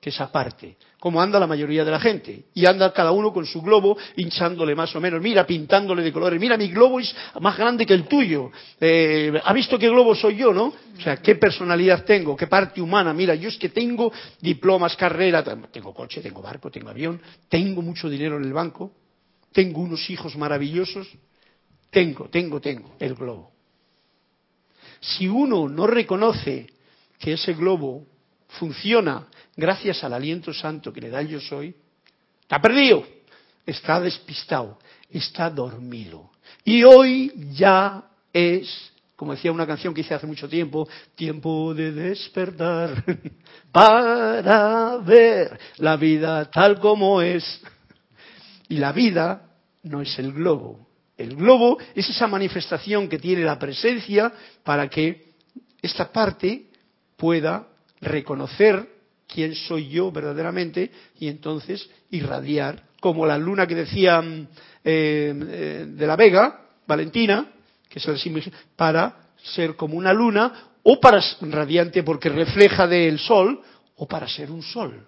que es aparte, como anda la mayoría de la gente. Y anda cada uno con su globo hinchándole más o menos, mira, pintándole de colores, mira, mi globo es más grande que el tuyo. Eh, ¿Ha visto qué globo soy yo, no? O sea, qué personalidad tengo, qué parte humana. Mira, yo es que tengo diplomas, carrera, tengo coche, tengo barco, tengo avión, tengo mucho dinero en el banco, tengo unos hijos maravillosos, tengo, tengo, tengo el globo. Si uno no reconoce que ese globo funciona gracias al aliento santo que le da el yo soy, está perdido, está despistado, está dormido. Y hoy ya es, como decía una canción que hice hace mucho tiempo, tiempo de despertar para ver la vida tal como es. Y la vida no es el globo. El globo es esa manifestación que tiene la presencia para que esta parte pueda reconocer quién soy yo verdaderamente y entonces irradiar, como la luna que decía eh, eh, de la Vega, Valentina, que es el para ser como una luna, o para radiante porque refleja del sol, o para ser un sol.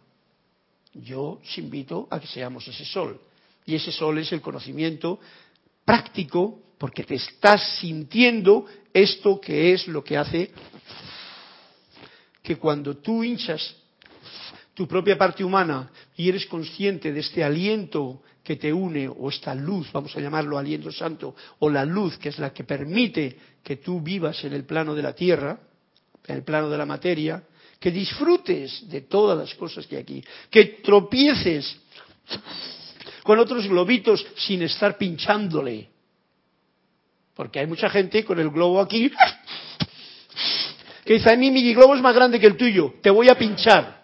Yo os invito a que seamos ese sol. Y ese sol es el conocimiento práctico, porque te estás sintiendo esto que es lo que hace que cuando tú hinchas tu propia parte humana y eres consciente de este aliento que te une, o esta luz, vamos a llamarlo aliento santo, o la luz que es la que permite que tú vivas en el plano de la tierra, en el plano de la materia, que disfrutes de todas las cosas que hay aquí, que tropieces con otros globitos sin estar pinchándole. Porque hay mucha gente con el globo aquí que dice, a mí mi globo es más grande que el tuyo, te voy a pinchar,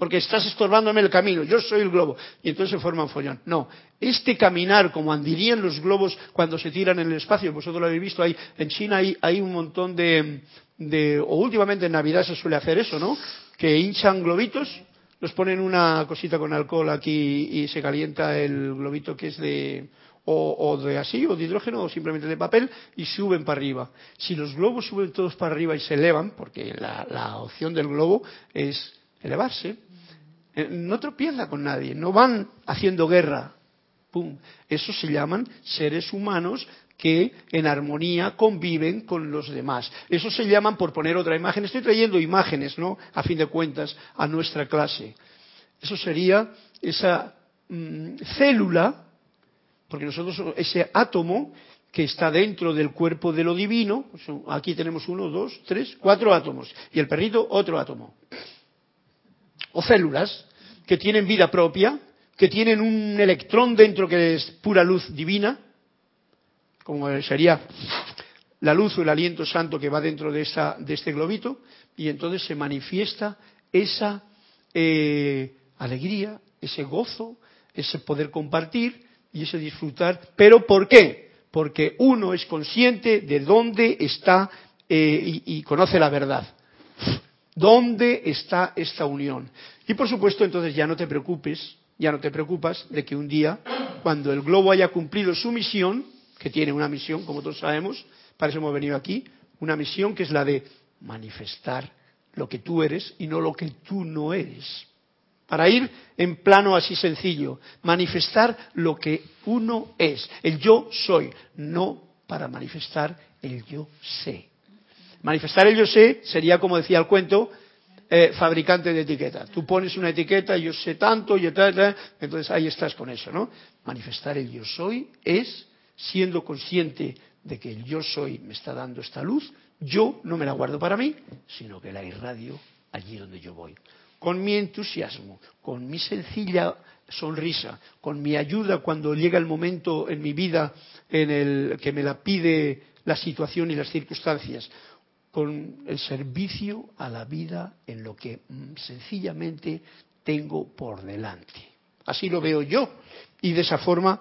porque estás estorbándome el camino, yo soy el globo. Y entonces se forma un follón. No, este caminar como andirían los globos cuando se tiran en el espacio, vosotros lo habéis visto, ahí en China hay, un montón de, de, o últimamente en Navidad se suele hacer eso, ¿no? Que hinchan globitos, los ponen una cosita con alcohol aquí y se calienta el globito que es de, o, de así, o de hidrógeno, o simplemente de papel, y suben para arriba. Si los globos suben todos para arriba y se elevan, porque la, opción del globo es elevarse, no tropieza con nadie, no van haciendo guerra. ¡Pum! Eso se llaman seres humanos que en armonía conviven con los demás. Eso se llaman, por poner otra imagen, estoy trayendo imágenes, ¿no? A fin de cuentas, a nuestra clase. Eso sería esa mm, célula porque nosotros, ese átomo que está dentro del cuerpo de lo divino, aquí tenemos uno, dos, tres, cuatro átomos, y el perrito otro átomo. O células que tienen vida propia, que tienen un electrón dentro que es pura luz divina, como sería la luz o el aliento santo que va dentro de, esta, de este globito, y entonces se manifiesta esa eh, alegría, ese gozo, ese poder compartir, y ese disfrutar. ¿Pero por qué? Porque uno es consciente de dónde está eh, y, conoce la verdad. ¿Dónde está esta unión? Y por supuesto, entonces ya no te preocupes, ya no te preocupas de que un día, cuando el globo haya cumplido su misión, que tiene una misión, como todos sabemos, para eso hemos venido aquí, una misión que es la de manifestar lo que tú eres y no lo que tú no eres para ir en plano así sencillo, manifestar lo que uno es, el yo soy, no para manifestar el yo sé. Manifestar el yo sé sería, como decía el cuento, eh, fabricante de etiqueta. Tú pones una etiqueta, yo sé tanto, y tal, entonces ahí estás con eso, ¿no? Manifestar el yo soy es siendo consciente de que el yo soy me está dando esta luz, yo no me la guardo para mí, sino que la irradio allí donde yo voy con mi entusiasmo, con mi sencilla sonrisa, con mi ayuda cuando llega el momento en mi vida en el que me la pide la situación y las circunstancias, con el servicio a la vida en lo que mm, sencillamente tengo por delante. Así lo veo yo y de esa forma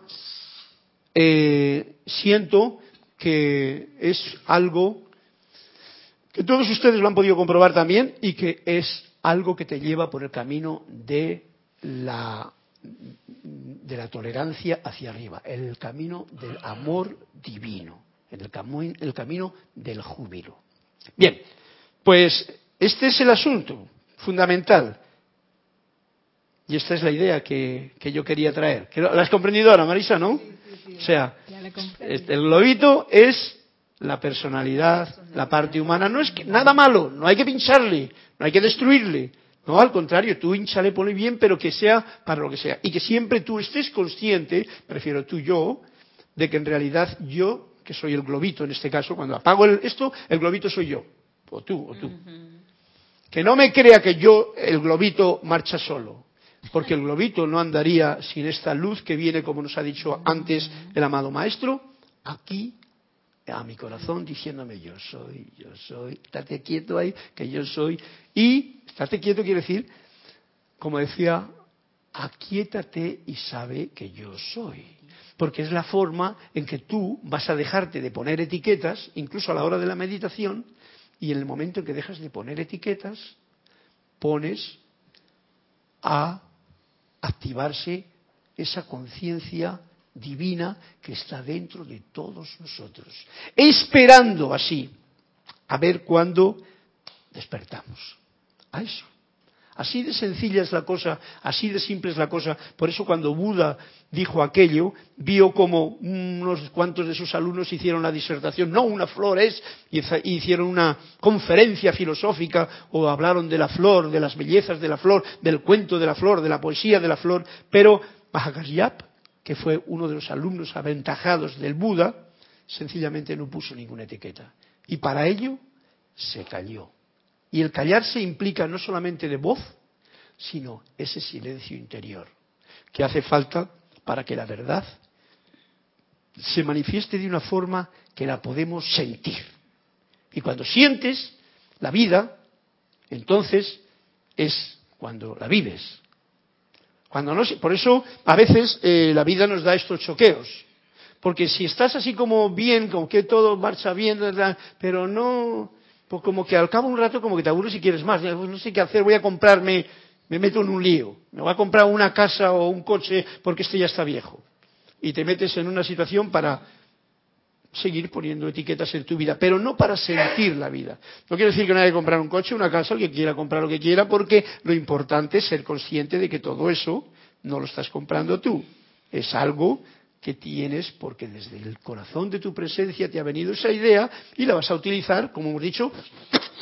eh, siento que es algo que todos ustedes lo han podido comprobar también y que es algo que te lleva por el camino de la de la tolerancia hacia arriba, el camino del amor divino, el camino del júbilo. Bien, pues este es el asunto fundamental. Y esta es la idea que, que yo quería traer. ¿La has comprendido ahora, Marisa, no? O sea, este, el globito es la personalidad, la parte humana. No es que, nada malo, no hay que pincharle, no hay que destruirle. No, al contrario, tú hinchale, ponle bien, pero que sea para lo que sea. Y que siempre tú estés consciente, prefiero tú yo, de que en realidad yo, que soy el globito en este caso, cuando apago el- esto, el globito soy yo. O tú, o tú. Que no me crea que yo, el globito, marcha solo. Porque el globito no andaría sin esta luz que viene, como nos ha dicho antes el amado maestro, aquí a mi corazón diciéndome yo soy, yo soy, estate quieto ahí, que yo soy. Y estate quieto quiere decir, como decía, aquíétate y sabe que yo soy. Porque es la forma en que tú vas a dejarte de poner etiquetas, incluso a la hora de la meditación, y en el momento en que dejas de poner etiquetas, pones a activarse esa conciencia divina que está dentro de todos nosotros, esperando así a ver cuándo despertamos. A eso. Así de sencilla es la cosa, así de simple es la cosa. Por eso cuando Buda dijo aquello, vio como unos cuantos de sus alumnos hicieron la disertación, no una flor es, y hicieron una conferencia filosófica o hablaron de la flor, de las bellezas de la flor, del cuento de la flor, de la poesía de la flor, pero Mahakasyap, que fue uno de los alumnos aventajados del Buda, sencillamente no puso ninguna etiqueta. Y para ello se calló. Y el callarse implica no solamente de voz, sino ese silencio interior que hace falta para que la verdad se manifieste de una forma que la podemos sentir. Y cuando sientes la vida, entonces es cuando la vives. Cuando no, por eso a veces eh, la vida nos da estos choqueos. Porque si estás así como bien, como que todo marcha bien, pero no, pues como que al cabo de un rato como que te aburres y quieres más. Pues no sé qué hacer, voy a comprarme, me meto en un lío. Me voy a comprar una casa o un coche porque este ya está viejo. Y te metes en una situación para seguir poniendo etiquetas en tu vida, pero no para sentir la vida. No quiere decir que no haya que comprar un coche, una casa, el que quiera comprar lo que quiera, porque lo importante es ser consciente de que todo eso no lo estás comprando tú. Es algo que tienes porque desde el corazón de tu presencia te ha venido esa idea y la vas a utilizar, como hemos dicho,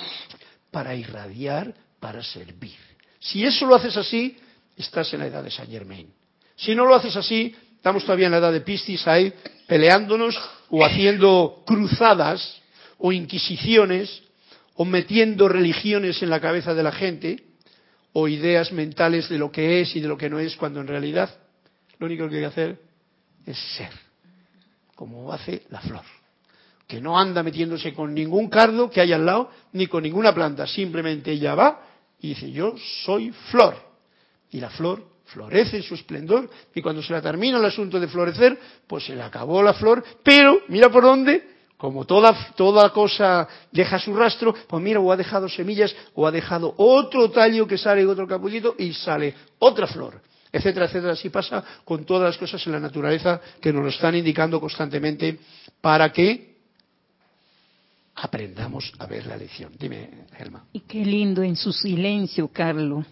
para irradiar, para servir. Si eso lo haces así, estás en la edad de Saint Germain. Si no lo haces así, estamos todavía en la edad de Piscis ahí, peleándonos o haciendo cruzadas o inquisiciones o metiendo religiones en la cabeza de la gente o ideas mentales de lo que es y de lo que no es, cuando en realidad lo único que hay que hacer es ser, como hace la flor, que no anda metiéndose con ningún cardo que haya al lado, ni con ninguna planta, simplemente ella va y dice, yo soy flor. Y la flor florece en su esplendor, y cuando se la termina el asunto de florecer, pues se le acabó la flor, pero mira por dónde, como toda, toda cosa deja su rastro, pues mira, o ha dejado semillas, o ha dejado otro tallo que sale otro capullito y sale otra flor etcétera, etcétera. Así pasa con todas las cosas en la naturaleza que nos lo están indicando constantemente para que aprendamos a ver la lección. Dime, Germán. Y qué lindo en su silencio, Carlos.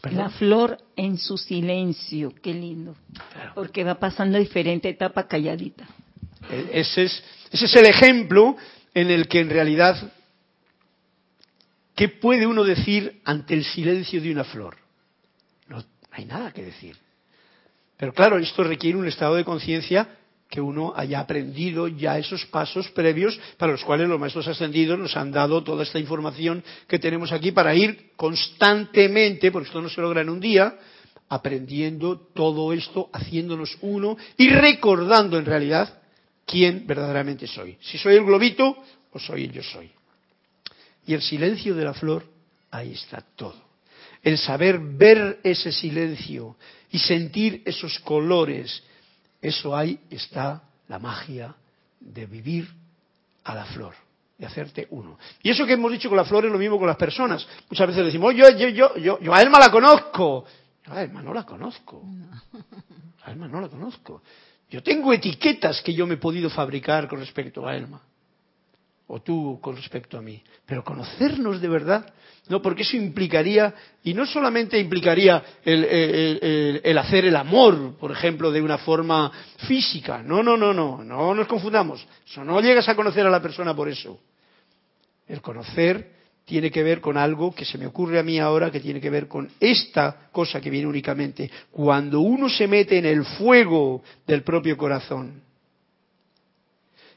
¿Perdón? La flor en su silencio, qué lindo. Claro. Porque va pasando diferente etapa calladita. Ese es, ese es el ejemplo en el que en realidad, ¿qué puede uno decir ante el silencio de una flor? Hay nada que decir. Pero claro, esto requiere un estado de conciencia que uno haya aprendido ya esos pasos previos para los cuales los maestros ascendidos nos han dado toda esta información que tenemos aquí para ir constantemente, porque esto no se logra en un día, aprendiendo todo esto, haciéndonos uno y recordando en realidad quién verdaderamente soy. Si soy el globito o soy el yo soy. Y el silencio de la flor, ahí está todo. El saber ver ese silencio y sentir esos colores, eso ahí está la magia de vivir a la flor, de hacerte uno. Y eso que hemos dicho con la flor es lo mismo con las personas. Muchas veces decimos, "Oh, yo, yo, yo, yo, yo a Elma la conozco. Yo a Elma no la conozco. Elma no la conozco. Yo tengo etiquetas que yo me he podido fabricar con respecto a Elma. O tú con respecto a mí. Pero conocernos de verdad, no, porque eso implicaría, y no solamente implicaría el, el- el- el hacer el amor, por ejemplo, de una forma física. No, no, no, no, no nos confundamos. Eso no llegas a conocer a la persona por eso. El conocer tiene que ver con algo que se me ocurre a mí ahora, que tiene que ver con esta cosa que viene únicamente. Cuando uno se mete en el fuego del propio corazón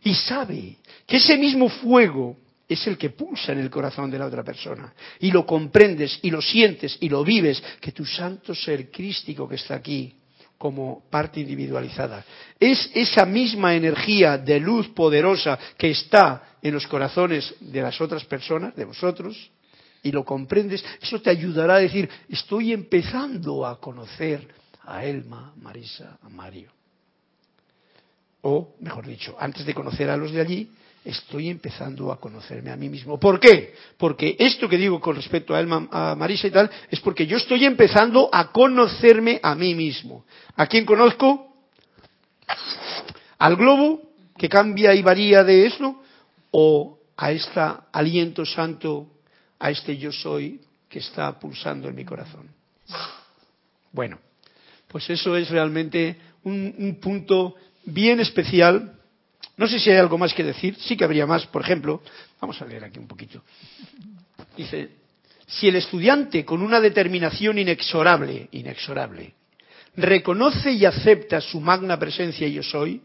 y sabe que ese mismo fuego es el que pulsa en el corazón de la otra persona, y lo comprendes y lo sientes y lo vives, que tu santo ser crístico que está aquí como parte individualizada. Es esa misma energía de luz poderosa que está en los corazones de las otras personas, de vosotros, y lo comprendes, eso te ayudará a decir, estoy empezando a conocer a Elma, Marisa, a Mario. O, mejor dicho, antes de conocer a los de allí, estoy empezando a conocerme a mí mismo. ¿Por qué? Porque esto que digo con respecto a Elma, a Marisa y tal, es porque yo estoy empezando a conocerme a mí mismo. ¿A quién conozco? ¿Al globo que cambia y varía de eso? ¿O a este aliento santo, a este yo soy que está pulsando en mi corazón? Bueno, pues eso es realmente un, un punto bien especial. No sé si hay algo más que decir, sí que habría más. Por ejemplo, vamos a leer aquí un poquito. Dice, si el estudiante con una determinación inexorable, inexorable, reconoce y acepta su magna presencia yo soy,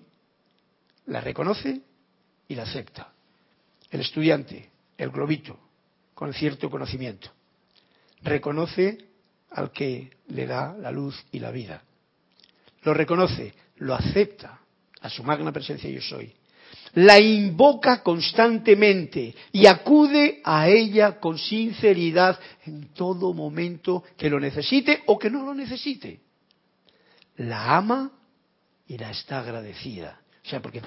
la reconoce y la acepta. El estudiante, el globito, con cierto conocimiento, reconoce al que le da la luz y la vida. Lo reconoce, lo acepta a su magna presencia yo soy. La invoca constantemente y acude a ella con sinceridad en todo momento que lo necesite o que no lo necesite. La ama y la está agradecida. O sea, porque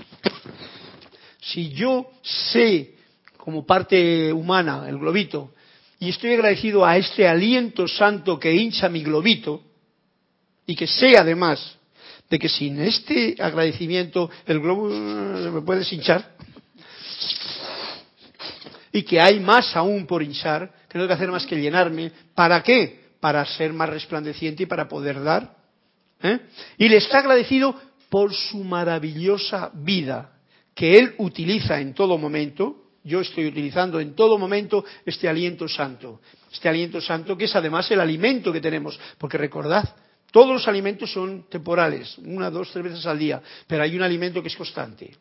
si yo sé como parte humana, el globito, y estoy agradecido a este aliento santo que hincha mi globito, y que sé además de que sin este agradecimiento el globo me puede hinchar, y que hay más aún por hinchar, que no tengo que hacer más que llenarme, ¿para qué? Para ser más resplandeciente y para poder dar. ¿eh? Y le está agradecido por su maravillosa vida, que él utiliza en todo momento, yo estoy utilizando en todo momento este aliento santo. Este aliento santo que es además el alimento que tenemos. Porque recordad, todos los alimentos son temporales, una, dos, tres veces al día, pero hay un alimento que es constante.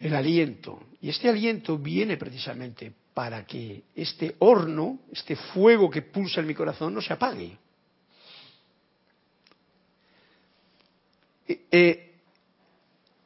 El aliento. Y este aliento viene precisamente para que este horno, este fuego que pulsa en mi corazón, no se apague. Eh, eh,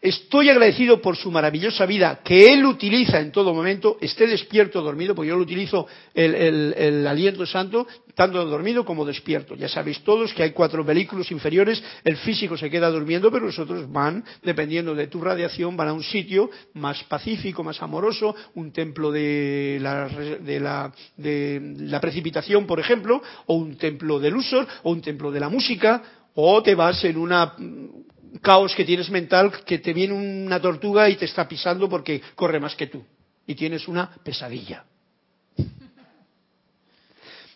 Estoy agradecido por su maravillosa vida que Él utiliza en todo momento, esté despierto o dormido, porque yo lo utilizo el, el, el, aliento santo, tanto dormido como despierto. Ya sabéis todos que hay cuatro vehículos inferiores, el físico se queda durmiendo, pero los otros van, dependiendo de tu radiación, van a un sitio más pacífico, más amoroso, un templo de la, de la, de la precipitación, por ejemplo, o un templo del Usor, o un templo de la música, o te vas en una caos que tienes mental, que te viene una tortuga y te está pisando porque corre más que tú. Y tienes una pesadilla.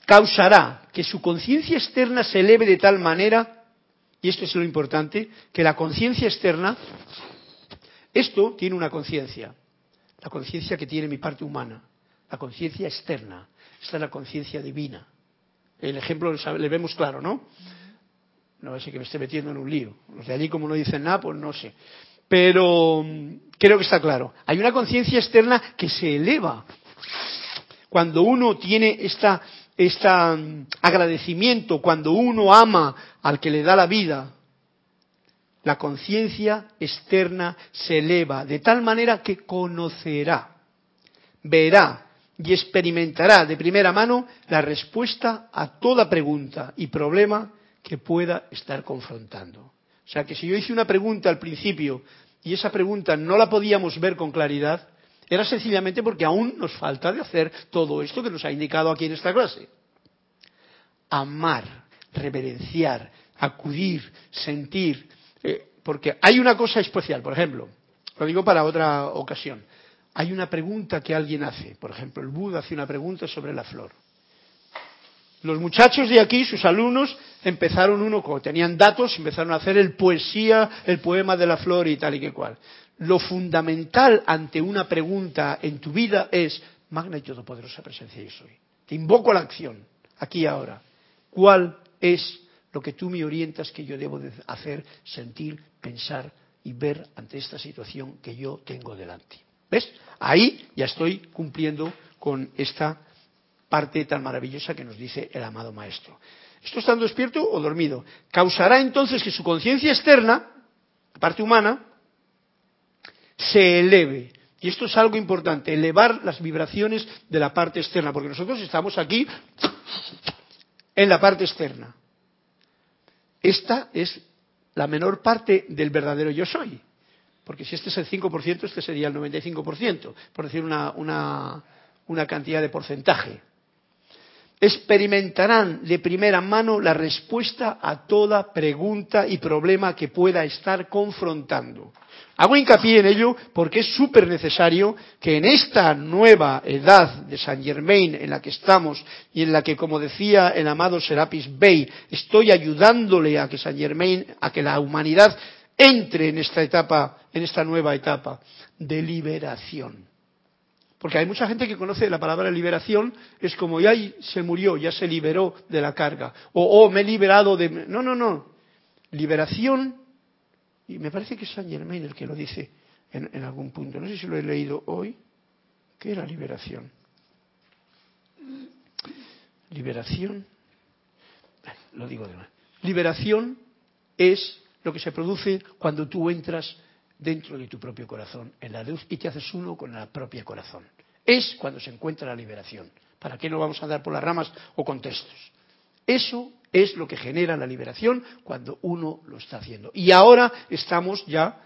Causará que su conciencia externa se eleve de tal manera, y esto es lo importante, que la conciencia externa, esto tiene una conciencia, la conciencia que tiene mi parte humana, la conciencia externa, esta es la conciencia divina. El ejemplo le vemos claro, ¿no? No sé que me esté metiendo en un lío. Los de allí, como no dicen nada, pues no sé. Pero creo que está claro. Hay una conciencia externa que se eleva. Cuando uno tiene esta, esta agradecimiento, cuando uno ama al que le da la vida, la conciencia externa se eleva de tal manera que conocerá, verá y experimentará de primera mano la respuesta a toda pregunta y problema que pueda estar confrontando. O sea que si yo hice una pregunta al principio y esa pregunta no la podíamos ver con claridad, era sencillamente porque aún nos falta de hacer todo esto que nos ha indicado aquí en esta clase. Amar, reverenciar, acudir, sentir, eh, porque hay una cosa especial, por ejemplo, lo digo para otra ocasión, hay una pregunta que alguien hace, por ejemplo, el Buda hace una pregunta sobre la flor. Los muchachos de aquí, sus alumnos, empezaron uno, como tenían datos, empezaron a hacer el poesía, el poema de la flor y tal y que cual. Lo fundamental ante una pregunta en tu vida es, magna y todopoderosa presencia yo soy. Te invoco a la acción, aquí y ahora. ¿Cuál es lo que tú me orientas que yo debo de hacer, sentir, pensar y ver ante esta situación que yo tengo delante? ¿Ves? Ahí ya estoy cumpliendo con esta parte tan maravillosa que nos dice el amado Maestro. ¿Esto estando despierto o dormido? Causará entonces que su conciencia externa, parte humana, se eleve. Y esto es algo importante, elevar las vibraciones de la parte externa, porque nosotros estamos aquí en la parte externa. Esta es la menor parte del verdadero yo soy. Porque si este es el 5%, este sería el 95%, por decir una, una, una cantidad de porcentaje experimentarán de primera mano la respuesta a toda pregunta y problema que pueda estar confrontando. Hago hincapié en ello porque es súper necesario que en esta nueva edad de Saint Germain en la que estamos y en la que, como decía el amado Serapis Bey, estoy ayudándole a que Saint Germain, a que la humanidad entre en esta etapa, en esta nueva etapa de liberación. Porque hay mucha gente que conoce la palabra liberación, es como ya se murió, ya se liberó de la carga. O oh, me he liberado de... No, no, no. Liberación, y me parece que es Saint Germain el que lo dice en, algún punto. No sé si lo he leído hoy. ¿Qué era liberación? Liberación. Lo digo de nuevo. Liberación es lo que se produce cuando tú entras dentro de tu propio corazón, en la luz, y te haces uno con el propio corazón. Es cuando se encuentra la liberación. ¿Para qué no vamos a dar por las ramas o contextos? Eso es lo que genera la liberación cuando uno lo está haciendo. Y ahora estamos ya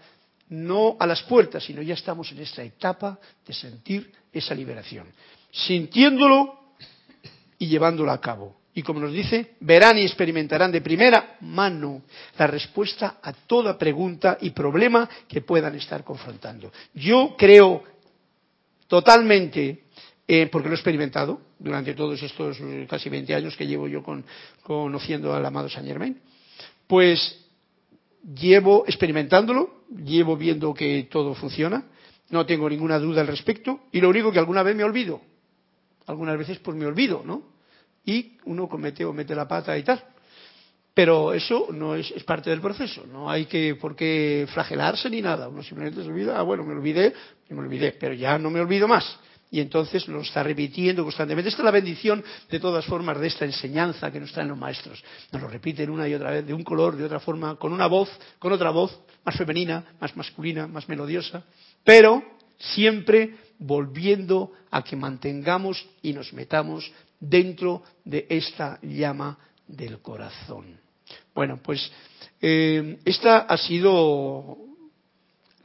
no a las puertas, sino ya estamos en esta etapa de sentir esa liberación, sintiéndolo y llevándolo a cabo. Y como nos dice, verán y experimentarán de primera mano la respuesta a toda pregunta y problema que puedan estar confrontando. Yo creo totalmente, eh, porque lo he experimentado durante todos estos eh, casi 20 años que llevo yo conociendo al amado Saint Germain, pues llevo experimentándolo, llevo viendo que todo funciona, no tengo ninguna duda al respecto, y lo único que alguna vez me olvido, algunas veces pues me olvido, ¿no? y uno comete o mete la pata y tal. Pero eso no es, parte del proceso, no hay que por qué flagelarse ni nada. Uno simplemente se olvida, ah, bueno, me olvidé, me olvidé, pero ya no me olvido más. Y entonces lo está repitiendo constantemente. Esta es la bendición, de todas formas, de esta enseñanza que nos traen los maestros. Nos lo repiten una y otra vez, de un color, de otra forma, con una voz, con otra voz, más femenina, más masculina, más melodiosa, pero siempre volviendo a que mantengamos y nos metamos dentro de esta llama del corazón. Bueno, pues eh, esta ha sido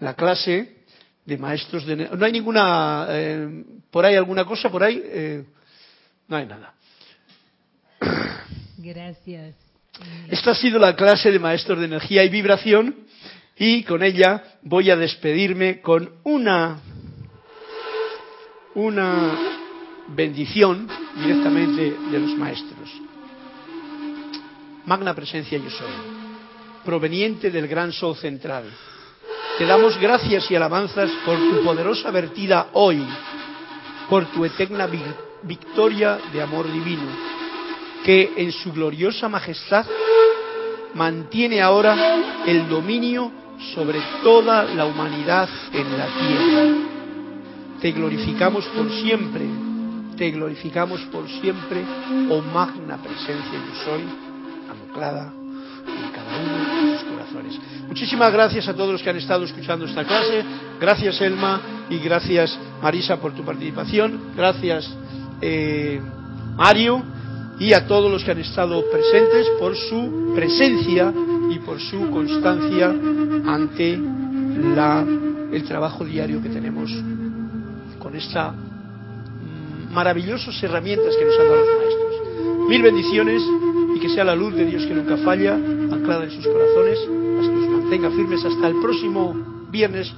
la clase de maestros de... No hay ninguna... Eh, ¿Por ahí alguna cosa? ¿Por ahí? Eh, no hay nada. Gracias. Esta ha sido la clase de maestros de energía y vibración y con ella voy a despedirme con una una bendición directamente de los maestros. Magna presencia yo soy, proveniente del gran sol central. Te damos gracias y alabanzas por tu poderosa vertida hoy, por tu eterna victoria de amor divino, que en su gloriosa majestad mantiene ahora el dominio sobre toda la humanidad en la tierra. Te glorificamos por siempre te glorificamos por siempre, oh magna presencia yo soy, anclada en cada uno de nuestros corazones. Muchísimas gracias a todos los que han estado escuchando esta clase. Gracias Elma y gracias Marisa por tu participación. Gracias eh, Mario y a todos los que han estado presentes por su presencia y por su constancia ante la, el trabajo diario que tenemos con esta maravillosas herramientas que nos han dado los maestros. Mil bendiciones y que sea la luz de Dios que nunca falla anclada en sus corazones, las que os mantenga firmes hasta el próximo viernes